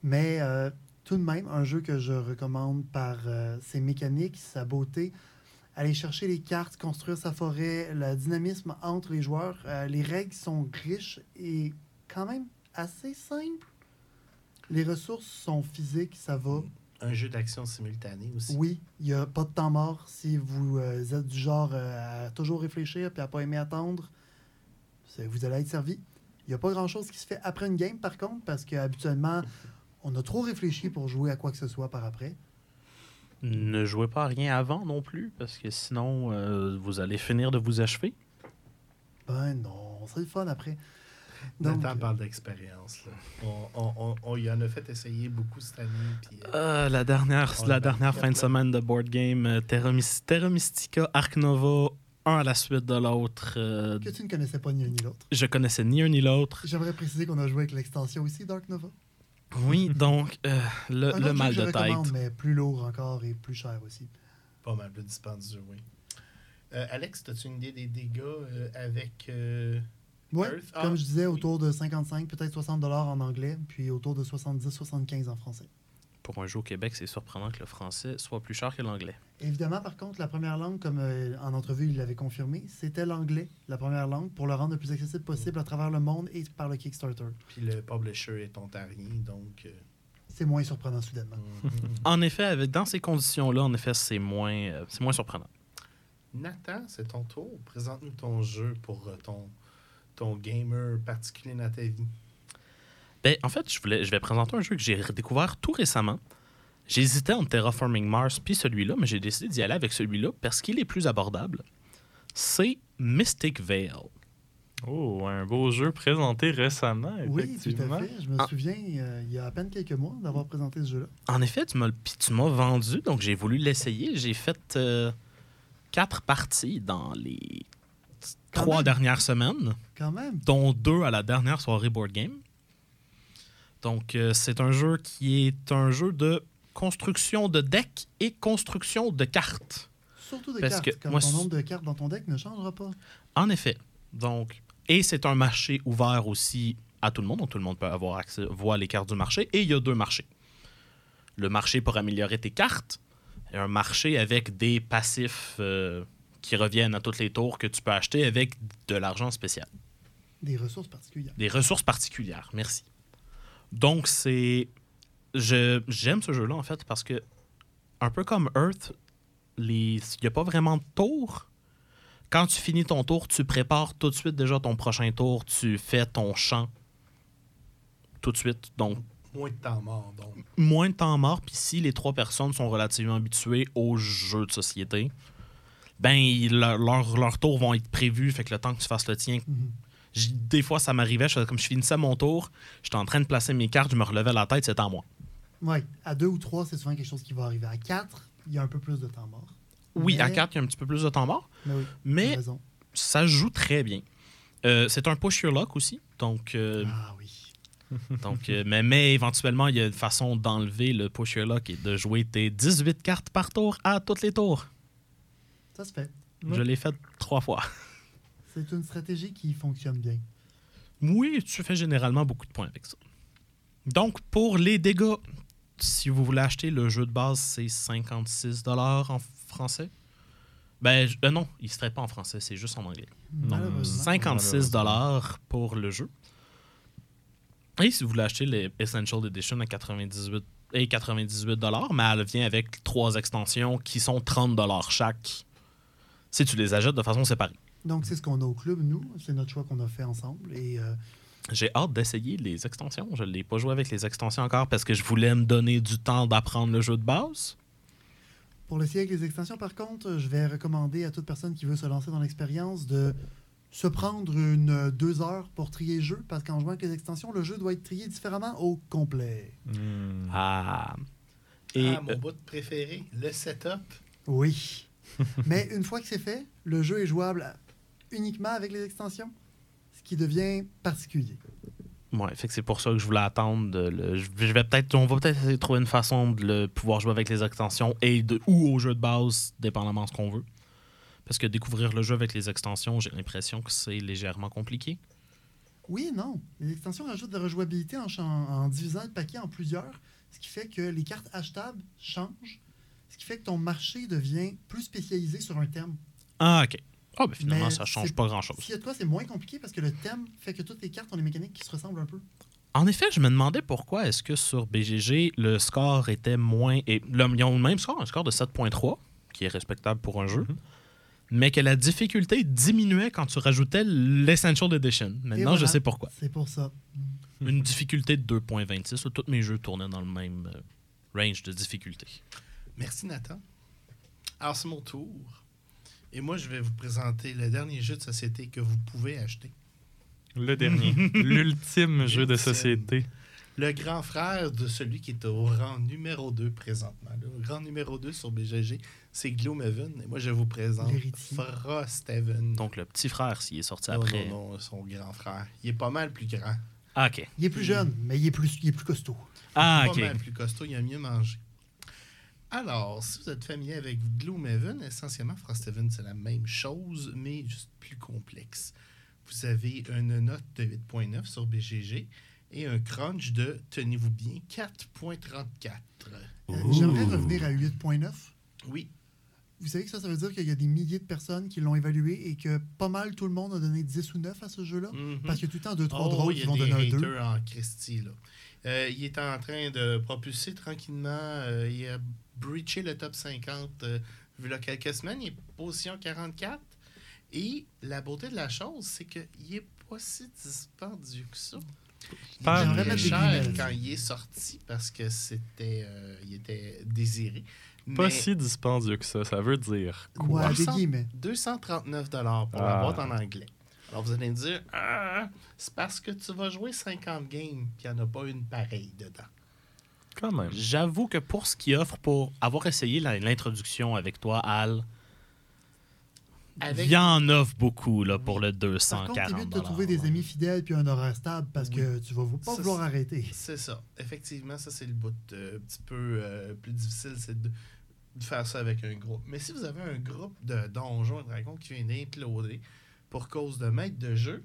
Mais euh, tout de même, un jeu que je recommande par ses mécaniques, sa beauté. Aller chercher les cartes, construire sa forêt, le dynamisme entre les joueurs. Euh, les règles sont riches et quand même assez simples. Les ressources sont physiques, ça va. Un jeu d'action simultané aussi. Oui, il n'y a pas de temps mort. Si vous euh, êtes du genre euh, à toujours réfléchir et à pas aimer attendre, vous allez être servi. Il n'y a pas grand-chose qui se fait après une game, par contre, parce qu'habituellement, on a trop réfléchi pour jouer à quoi que ce soit par après. Ne jouez pas à rien avant non plus, parce que sinon, euh, vous allez finir de vous achever. Ben non, c'est le fun après. Donc, Nathan parle d'expérience. là. On, on, on, on y en a fait essayer beaucoup cette année. Puis, euh, Euh, la dernière, la dernière fin de semaine de board game, euh, Terra, Terra Mystica, Ark Nova, un à la suite de l'autre. euh, que tu ne connaissais pas ni un ni l'autre. je connaissais ni un ni l'autre. J'aimerais préciser qu'on a joué avec l'extension aussi, Dark Nova. Oui, donc euh, le, Un le autre mal de que je recommande, tête. mais plus lourd encore et plus cher aussi. pas mal plus dispendieux, oui. Euh, Alex, as-tu une idée des dégâts euh, avec. euh, Oui, Earth? Ah, comme je disais, oui. autour de 55, peut-être 60 dollars en anglais, puis autour de 70-75 en français. Pour un jeu au Québec, c'est surprenant que le français soit plus cher que l'anglais. Évidemment, par contre, la première langue, comme euh, en entrevue il l'avait confirmé, c'était l'anglais, la première langue, pour le rendre le plus accessible possible à travers le monde et par le Kickstarter. Puis le publisher est ontarien, donc. euh, C'est moins surprenant soudainement. En effet, avec, dans ces conditions-là, en effet, c'est moins, euh, c'est moins surprenant. Nathan, c'est ton tour. Présente-nous ton jeu pour euh, ton, ton gamer particulier dans ta vie. Ben, en fait, je, voulais, je vais présenter un jeu que j'ai redécouvert tout récemment. J'hésitais entre Terraforming Mars puis celui-là, mais j'ai décidé d'y aller avec celui-là parce qu'il est plus abordable. C'est Mystic Veil. Oh, un beau jeu présenté récemment, Oui, tout à fait. Je me Ah. souviens, euh, il y a à peine quelques mois, d'avoir présenté ce jeu-là. En effet, tu m'as, puis tu m'as vendu, donc j'ai voulu l'essayer. J'ai fait euh, quatre parties dans les Quand trois même. dernières semaines, Quand même. dont deux à la dernière soirée board game. Donc, euh, c'est un jeu qui est un jeu de construction de deck et construction de cartes. Surtout des Parce cartes, que comme moi, ton nombre de cartes dans ton deck ne changera pas. En effet. Donc, et c'est un marché ouvert aussi à tout le monde, donc tout le monde peut avoir accès, voir les cartes du marché. Et il y a deux marchés. Le marché pour améliorer tes cartes et un marché avec des passifs euh, qui reviennent à toutes les tours que tu peux acheter avec de l'argent spécial. Des ressources particulières. Des ressources particulières, merci. Donc, c'est. je- J'aime ce jeu-là, en fait, parce que un peu comme Earth, il n'y a pas vraiment de tour. Quand tu finis ton tour, tu prépares tout de suite déjà ton prochain tour, tu fais ton champ tout de suite. Donc, Moins de temps mort, donc. moins de temps mort. Puis si les trois personnes sont relativement habituées aux jeux de société, ben il- leur, leur, leur tour vont être prévus. Fait que le temps que tu fasses le tien. Mhm. Des fois, ça m'arrivait, je comme je finissais mon tour, j'étais en train de placer mes cartes, je me relevais la tête, c'était à moi. Oui, à deux ou trois, c'est souvent quelque chose qui va arriver. À quatre, il y a un peu plus de temps mort. Oui, à 4, il y a un petit peu plus de temps mort, Mais oui, ça joue très bien. Euh, c'est un push your luck aussi, donc, euh, Ah oui. donc euh, mais, mais éventuellement, il y a une façon d'enlever le push your luck et de jouer tes 18 cartes par tour à toutes les tours. Ça se fait. Je l'ai fait trois fois. C'est une stratégie qui fonctionne bien. Oui, tu fais généralement beaucoup de points avec ça. Donc, pour les dégâts, si vous voulez acheter le jeu de base, c'est 56 en français. Ben, euh, non, il ne serait pas en français, c'est juste en anglais. Malheureusement. 56 pour le jeu. Et si vous voulez acheter les Essential Edition à 98 et 98 mais elle vient avec trois extensions qui sont 30 chaque. Si tu les achètes de façon séparée. Donc, c'est ce qu'on a au club, nous. C'est notre choix qu'on a fait ensemble. Et euh, J'ai hâte d'essayer les extensions. Je ne l'ai pas joué avec les extensions encore parce que je voulais me donner du temps d'apprendre le jeu de base. pour l'essayer avec les extensions, par contre, je vais recommander à toute personne qui veut se lancer dans l'expérience de se prendre une deux heures pour trier le jeu. Parce qu'en jouant avec les extensions, le jeu doit être trié différemment au complet. Hmm. Ah. Et ah, mon euh, bout préféré, le setup. Oui. Mais une fois que c'est fait, le jeu est jouable uniquement avec les extensions. Ce qui devient particulier. ouais, fait que c'est pour ça que je voulais attendre. de le- je je vais peut-être, on va peut-être essayer de trouver une façon de le pouvoir jouer avec les extensions et de, ou au jeu de base, dépendamment de ce qu'on veut. Parce que découvrir le jeu avec les extensions, j'ai l'impression que c'est légèrement compliqué. Oui non. Les extensions rajoutent de la rejouabilité en, en divisant le paquet en plusieurs, ce qui fait que les cartes achetables changent, ce qui fait que ton marché devient plus spécialisé sur un thème. Ah, ok. Ah, ben finalement, Mais ça change pas grand-chose. S'il y a de quoi, c'est moins compliqué parce que le thème fait que toutes les cartes ont des mécaniques qui se ressemblent un peu. En effet, je me demandais pourquoi est-ce que sur BGG, le score était moins... Et, là, ils ont le même score, un score de 7.3, qui est respectable pour un jeu, Mhm. mais que la difficulté diminuait quand tu rajoutais l'Essential Edition. Maintenant, voilà. je sais pourquoi. C'est pour ça. Une difficulté de 2.26, là, tous mes jeux tournaient dans le même euh, range de difficulté. Merci, Nathan. Alors, c'est mon tour. Et moi, je vais vous présenter le dernier jeu de société que vous pouvez acheter. Le dernier. L'ultime jeu de société. Le grand frère de celui qui est au rang numéro 2 présentement. Le rang numéro 2 sur BGG, c'est Gloomhaven. Et moi, je vous présente. Frosthaven. Donc, le petit frère, s'il est sorti non, après... non, non, son grand frère. Il est pas mal plus grand. Ah, OK. Il est plus jeune, mais il est plus, il est plus costaud. Ah, pas OK. mal plus costaud, il a mieux mangé. Alors, si vous êtes familier avec Gloomhaven, essentiellement, Frosthaven, c'est la même chose, mais juste plus complexe. Vous avez une note de 8.9 sur BGG et un crunch de, tenez-vous bien, 4.34. Euh, J'aimerais revenir à 8.9. Oui, Vous savez que ça, ça veut dire qu'il y a des milliers de personnes qui l'ont évalué et que pas mal tout le monde a donné 10 ou 9 à ce jeu-là? Mhm. Parce que tout le temps, 2, 3 Oh, drôles qui vont donner un 2. haters en Christie, là. Euh, il est en train de propulser tranquillement. euh, il a breaché le top 50 euh, vu là quelques semaines. Il est position 44. Et la beauté de la chose, c'est qu'il n'est pas si dispendieux que ça. Il Pas était cher quand il est sorti parce que c'était euh, il était désiré. Pas Mais si dispendieux que ça. Ça veut dire quoi? Ouais, des 300 guillemets. 239 pour la Ah. boîte en anglais. Alors vous allez me dire, Ah, c'est parce que tu vas jouer 50 games puis il n'y en a pas une pareille dedans. Quand même. J'avoue que pour ce qu'il offre, pour avoir essayé l'introduction avec toi, Al, Avec- il y en offre beaucoup là, pour le Par 240 contre, t'évites de trouver des amis fidèles puis un horaire stable parce Oui. que tu vas pas Ça, vouloir c'est- arrêter. C'est ça. Effectivement, ça c'est le bout euh, un petit peu euh, plus difficile, c'est de, de faire ça avec un groupe. Mais si vous avez un groupe de donjons et dragons qui vient d'imploder pour cause de maître de jeu,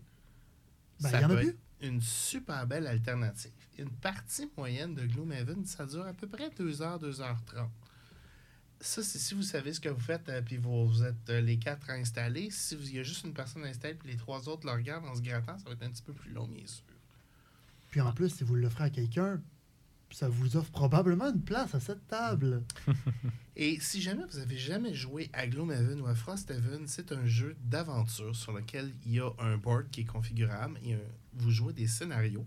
Ben, ça il y en a peut plus. être une super belle alternative. Une partie moyenne de Gloomhaven, ça dure à peu près 2h, 2h30. Ça, c'est si vous savez ce que vous faites, euh, puis vous, vous êtes euh, les quatre installés. Si vous- il y a juste une personne installée, puis les trois autres le regardent en se grattant, ça va être un petit peu plus long, bien sûr. Puis en plus, si vous l'offrez à quelqu'un, ça vous offre probablement une place à cette table. Et si jamais vous avez jamais joué à Gloomhaven ou à Frosthaven, c'est un jeu d'aventure sur lequel il y a un board qui est configurable et un- vous jouez des scénarios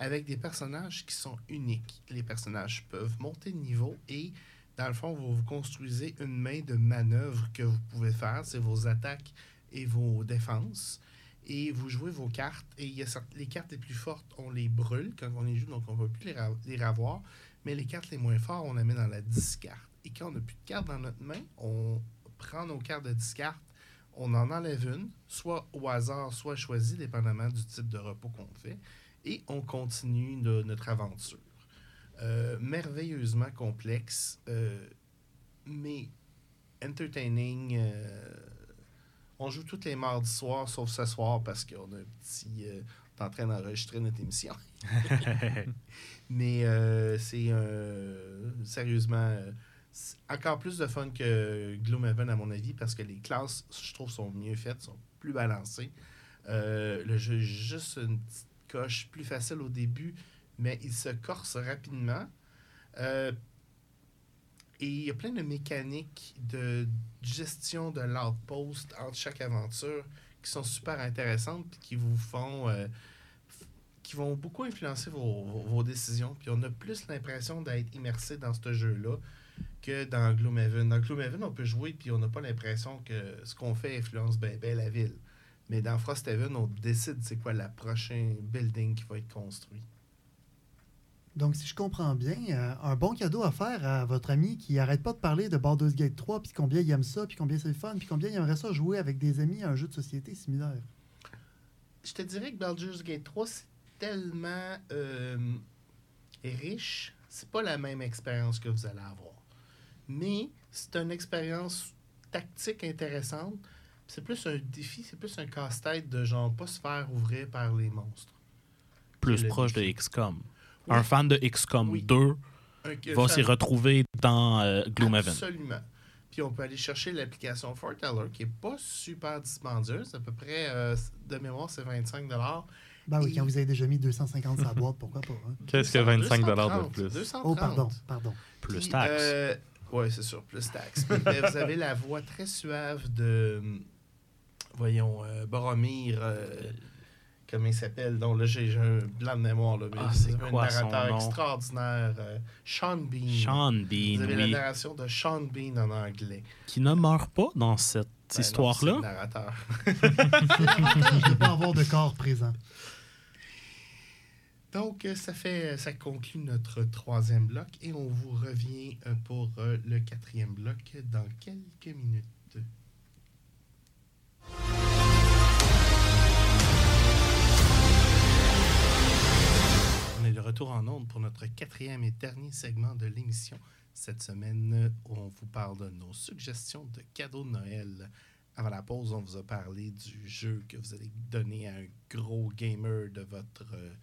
avec des personnages qui sont uniques. Les personnages peuvent monter de niveau et dans le fond, vous, vous construisez une main de manœuvre que vous pouvez faire, c'est vos attaques et vos défenses. Et vous jouez vos cartes et il y a les cartes les plus fortes, on les brûle quand on les joue, donc on ne va plus les, ra- les ravoir. Mais les cartes les moins fortes, on les met dans la discarte. Et quand on n'a plus de cartes dans notre main, on prend nos cartes de discarte, on en enlève une, soit au hasard, soit choisie, dépendamment du type de repos qu'on fait, et on continue de- notre aventure. Euh, merveilleusement complexe, euh, mais entertaining. euh, on joue tous les mardis soirs, sauf ce soir, parce qu'on a un petit. on est en train d'enregistrer notre émission. Mais c'est sérieusement encore plus de fun que Gloomhaven à mon avis parce que les classes, je trouve, sont mieux faites, sont plus balancées. Le jeu juste une petite coche plus facile au début, mais il se corse rapidement. Euh, et il y a plein de mécaniques de gestion de l'outpost entre chaque aventure qui sont super intéressantes et qui vous font euh, qui vont beaucoup influencer vos, décisions. Puis on a plus l'impression d'être immersé dans ce jeu-là que dans Gloomhaven. Dans Gloomhaven, on peut jouer puis on n'a pas l'impression que ce qu'on fait influence bien ben la ville. Mais dans Frosthaven, on décide c'est quoi la prochaine building qui va être construit. Donc, si je comprends bien, euh, un bon cadeau à faire à votre ami qui arrête pas de parler de Baldur's Gate 3, puis combien il aime ça, puis combien c'est le fun, puis combien il aimerait ça jouer avec des amis à un jeu de société similaire. Je te dirais que Baldur's Gate 3, c'est tellement euh, riche, c'est pas la même expérience que vous allez avoir. Mais c'est une expérience tactique intéressante. C'est plus un défi, c'est plus un casse-tête de genre pas se faire ouvrir par les monstres. Plus proche de. XCOM. Oui. Un fan de XCOM Oui. 2 Un- va s'y retrouver dans euh, Gloomhaven. Absolument. Puis on peut aller chercher l'application Forteller qui est pas super dispendieuse. À peu près, euh, de mémoire, c'est 25 Ben oui, Et- quand vous avez déjà mis 250 sur la boîte, pourquoi pas. hein? Qu'est-ce que 25 de plus? 230. Oh, pardon, pardon. Plus Puis, taxes. euh, oui, c'est sûr, plus taxes. Ben, vous avez la voix très suave de, voyons, euh, Boromir, euh, comment il s'appelle? Donc là, j'ai un blanc de mémoire. Là, mais Ah, c'est un quoi son narrateur nom? extraordinaire. euh, Sean Bean. Sean vous Bean, avez la oui, narration de Sean Bean en anglais. qui ne meurt pas dans cette Ben histoire-là. c'est le narrateur. De ne pas avoir de corps présent. Donc, euh, ça fait, ça conclut notre troisième bloc et on vous revient euh, pour le quatrième bloc dans quelques minutes. On est de retour en onde pour notre quatrième et dernier segment de l'émission. Cette semaine, on vous parle de nos suggestions de cadeaux de Noël. Avant la pause, on vous a parlé du jeu que vous allez donner à un gros gamer de votre, euh,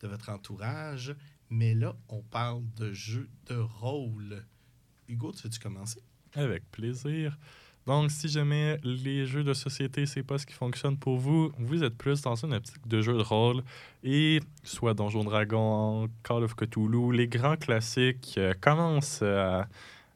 de votre entourage. Mais là, on parle de jeux de rôle. Hugo, tu veux-tu commencer? Avec plaisir. Donc, si jamais les jeux de société, c'est pas ce qui fonctionne pour vous, vous êtes plus dans une optique de jeu de rôle et soit Donjon Dragon, Call of Cthulhu, les grands classiques euh, commencent à,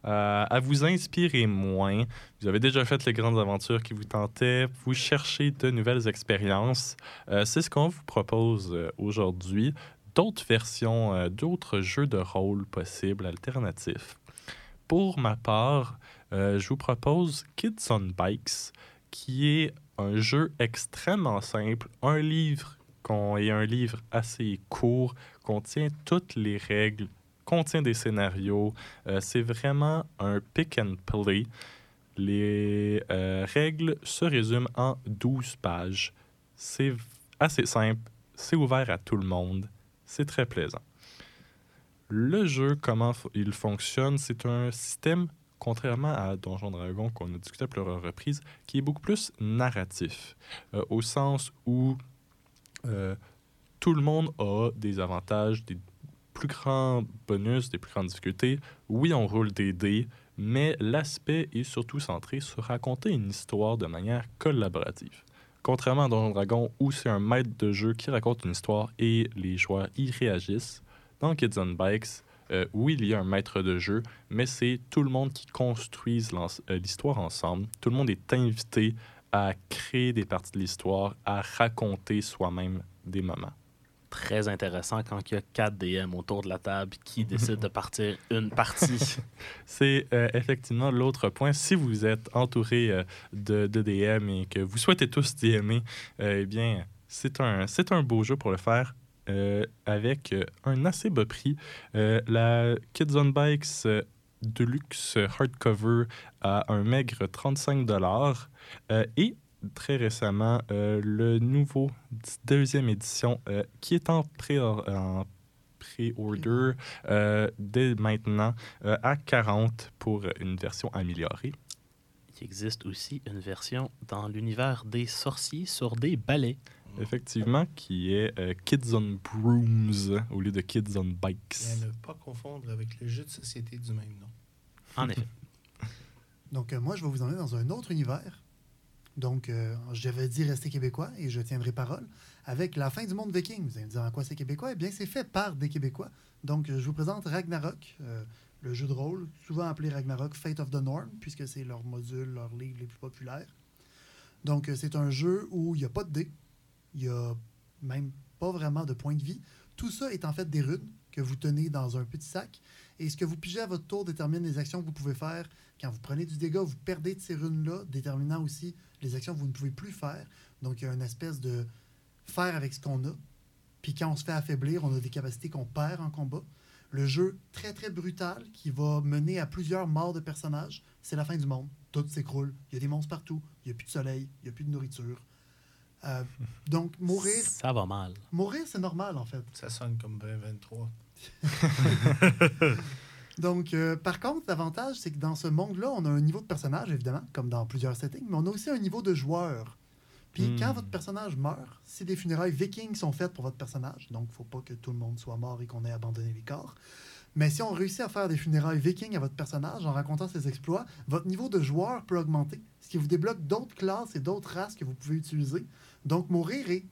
à- vous inspirer moins. Vous avez déjà fait les grandes aventures qui vous tentaient, vous cherchez de nouvelles expériences. Euh, c'est ce qu'on vous propose euh, aujourd'hui. D'autres versions, euh, d'autres jeux de rôle possibles, alternatifs. Pour ma part, euh, je vous propose Kids on Bikes, qui est un jeu extrêmement simple, un livre et un livre assez court, contient toutes les règles, contient des scénarios. Euh, c'est vraiment un pick and play. Les euh, règles se résument en 12 pages. C'est assez simple, c'est ouvert à tout le monde, c'est très plaisant. Le jeu, comment il fonctionne, c'est un système, contrairement à Donjon Dragon qu'on a discuté à plusieurs reprises, qui est beaucoup plus narratif, euh, au sens où euh, tout le monde a des avantages, des plus grands bonus, des plus grandes difficultés. Oui, on roule des dés, mais l'aspect est surtout centré sur raconter une histoire de manière collaborative. Contrairement à Donjon Dragon, où c'est un maître de jeu qui raconte une histoire et les joueurs y réagissent, dans Kids on Bikes, euh, oui, il y a un maître de jeu, mais c'est tout le monde qui construise l'histoire ensemble. Tout le monde est invité à créer des parties de l'histoire, à raconter soi-même des moments. Très intéressant quand il y a 4 DM autour de la table qui décident de partir une partie. C'est euh, effectivement l'autre point. Si vous êtes entouré euh, de, de, DM et que vous souhaitez tous DMer, euh, eh bien, c'est un, c'est un beau jeu pour le faire. Avec un assez bas prix. la Kids on Bikes Deluxe Hardcover à un maigre 35 et très récemment euh, le nouveau deuxième édition euh, qui est en pré-order euh, dès maintenant à 40 pour une version améliorée. Il existe aussi une version dans l'univers des sorciers sur des balais. Effectivement, qui est Kids on Brooms au lieu de Kids on Bikes. Et à ne pas confondre avec le jeu de société du même nom. En effet. Donc, moi, je vais vous emmener dans un autre univers donc, euh, j'avais dit rester québécois et je tiendrai parole avec la fin du monde viking. Vous allez me dire en quoi c'est québécois? Eh bien, c'est fait par des Québécois. Donc, je vous présente Ragnarok, euh, le jeu de rôle, souvent appelé Ragnarok Fate of the Norm, puisque c'est leur module, leur livre les plus populaires. Donc, euh, c'est un jeu où il n'y a pas de dés, il n'y a même pas vraiment de points de vie. Tout ça est en fait des runes que vous tenez dans un petit sac. Et ce que vous pigez à votre tour détermine les actions que vous pouvez faire. Quand vous prenez du dégât, vous perdez de ces runes-là, déterminant aussi les actions que vous ne pouvez plus faire. Donc, il y a une espèce de faire avec ce qu'on a. Puis quand on se fait affaiblir, on a des capacités qu'on perd en combat. Le jeu très très brutal qui va mener à plusieurs morts de personnages. C'est la fin du monde. Tout s'écroule. Il y a des monstres partout. Il n'y a plus de soleil. Il n'y a plus de nourriture. Euh, donc mourir. Ça va mal. Mourir, c'est normal en fait. Ça sonne comme 2023. Donc, euh, par contre, l'avantage, c'est que dans ce monde-là, on a un niveau de personnage, évidemment, comme dans plusieurs settings, mais on a aussi un niveau de joueur. Puis hmm. quand votre personnage meurt, si des funérailles vikings sont faites pour votre personnage, donc il ne faut pas que tout le monde soit mort et qu'on ait abandonné les corps, mais si on réussit à faire des funérailles vikings à votre personnage en racontant ses exploits, votre niveau de joueur peut augmenter, ce qui vous débloque d'autres classes et d'autres races que vous pouvez utiliser. Donc mourir est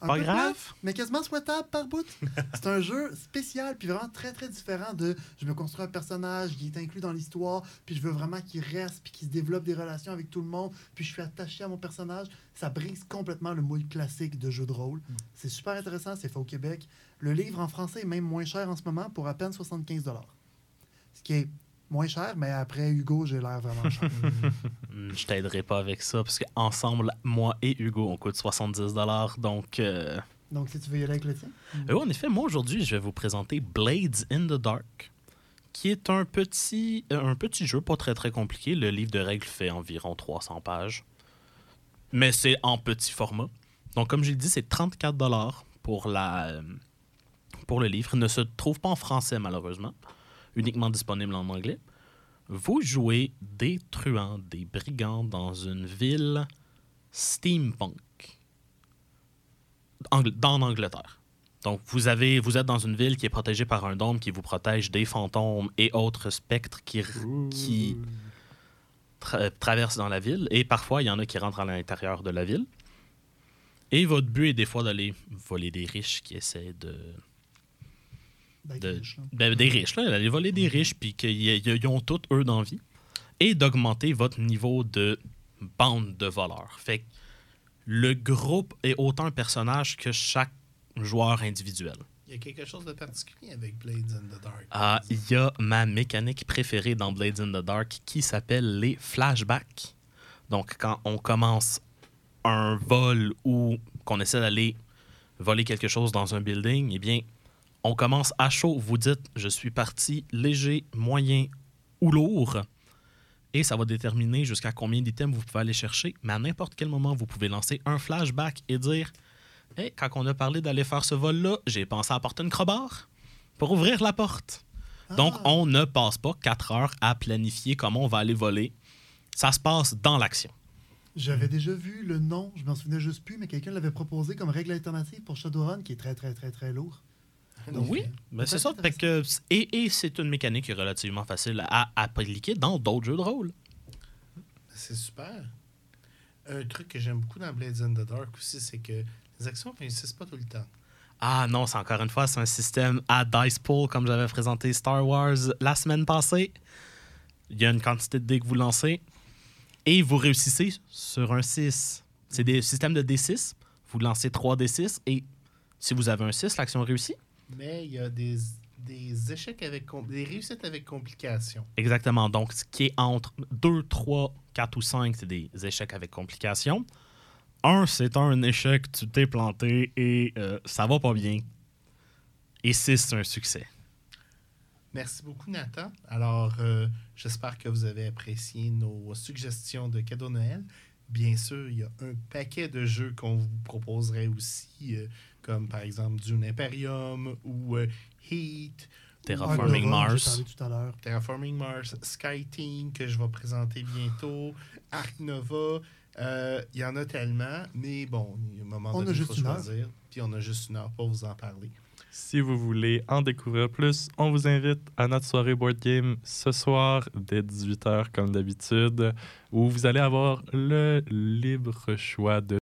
pas grave. mais quasiment souhaitable par bout. c'est un jeu spécial, puis vraiment très, très différent de je me construis un personnage qui est inclus dans l'histoire, puis je veux vraiment qu'il reste, puis qu'il se développe des relations avec tout le monde, puis je suis attaché à mon personnage. Ça brise complètement le moule classique de jeu de rôle. Mm. C'est super intéressant, c'est fait au Québec. Le livre en français est même moins cher en ce moment pour à peine 75 Ce qui est moins cher, mais après Hugo, j'ai l'air vraiment cher. Hmm, je t'aiderai pas avec ça, parce qu'ensemble, moi et Hugo, on coûte 70 donc... Euh, donc, si tu veux y aller avec le tien. Euh, en effet, moi, aujourd'hui, je vais vous présenter Blades in the Dark, qui est un petit, euh, un petit jeu pas très, très compliqué. Le livre de règles fait environ 300 pages, mais c'est en petit format. Donc, comme j'ai dit, c'est 34 pour, la, pour le livre. Ne se trouve pas en français, malheureusement uniquement disponible en anglais. Vous jouez des truands, des brigands dans une ville steampunk dans Angleterre. Donc, vous, avez, vous êtes dans une ville qui est protégée par un dôme qui vous protège des fantômes et autres spectres qui, qui traversent dans la ville. Et parfois, il y en a qui rentrent à l'intérieur de la ville. Et votre but est des fois d'aller voler des riches qui essaient de des, riches, ben, des riches, là, d'aller voler des riches, puis qu'ils ont toutes, eux, d'envie, et d'augmenter votre niveau de bande de voleurs. Fait que le groupe est autant un personnage que chaque joueur individuel. Il y a quelque chose de particulier avec Blades in the Dark. Ah, il y a ma mécanique préférée dans Blades in the Dark qui s'appelle les flashbacks. Donc, quand on commence un vol ou qu'on essaie d'aller voler quelque chose dans un building, eh bien, on commence à chaud. Vous dites, je suis parti léger, moyen ou lourd. Et ça va déterminer jusqu'à combien d'items vous pouvez aller chercher. Mais à n'importe quel moment, vous pouvez lancer un flashback et dire hey, quand on a parlé d'aller faire ce vol-là, j'ai pensé à apporter une crowbar pour ouvrir la porte. Donc, ah. on ne passe pas quatre heures à planifier comment on va aller voler. Ça se passe dans l'action. J'avais déjà vu le nom, je m'en souvenais juste plus, mais quelqu'un l'avait proposé comme règle alternative pour Shadowrun, qui est très, très, très, très lourd oui, mais c'est ça. que, et, c'est une mécanique relativement facile à appliquer dans d'autres jeux de rôle. C'est super. Un truc que j'aime beaucoup dans Blades in the Dark aussi, c'est que les actions ne réussissent pas tout le temps. Ah non, c'est encore une fois, c'est un système à dice pool, comme j'avais présenté Star Wars la semaine passée. Il y a une quantité de dés que vous lancez et vous réussissez sur un 6. C'est des systèmes de D6. Vous lancez 3 D6 et si vous avez un 6, l'action réussit. Mais il y a des, des échecs avec... des réussites avec complications. Exactement. Donc, ce qui est entre 2, 3, 4 ou 5, c'est des échecs avec complications. 1, c'est un échec, tu t'es planté et euh, ça va pas bien. Et 6, c'est un succès. Merci beaucoup, Nathan. Alors, euh, j'espère que vous avez apprécié nos suggestions de cadeaux Noël. Bien sûr, il y a un paquet de jeux qu'on vous proposerait aussi, euh, comme par exemple Dune Imperium ou euh, Heat, Terraforming Nova, Mars. Tout à. Terraforming Mars, Skyteam que je vais présenter bientôt, Ark Nova. Euh, Il y en a tellement, mais bon, il y a un moment On a donné, il juste faut choisir. Puis on a juste une heure pour vous en parler. Si vous voulez en découvrir plus, on vous invite à notre soirée board game ce soir dès 18h comme d'habitude, où vous allez avoir le libre choix de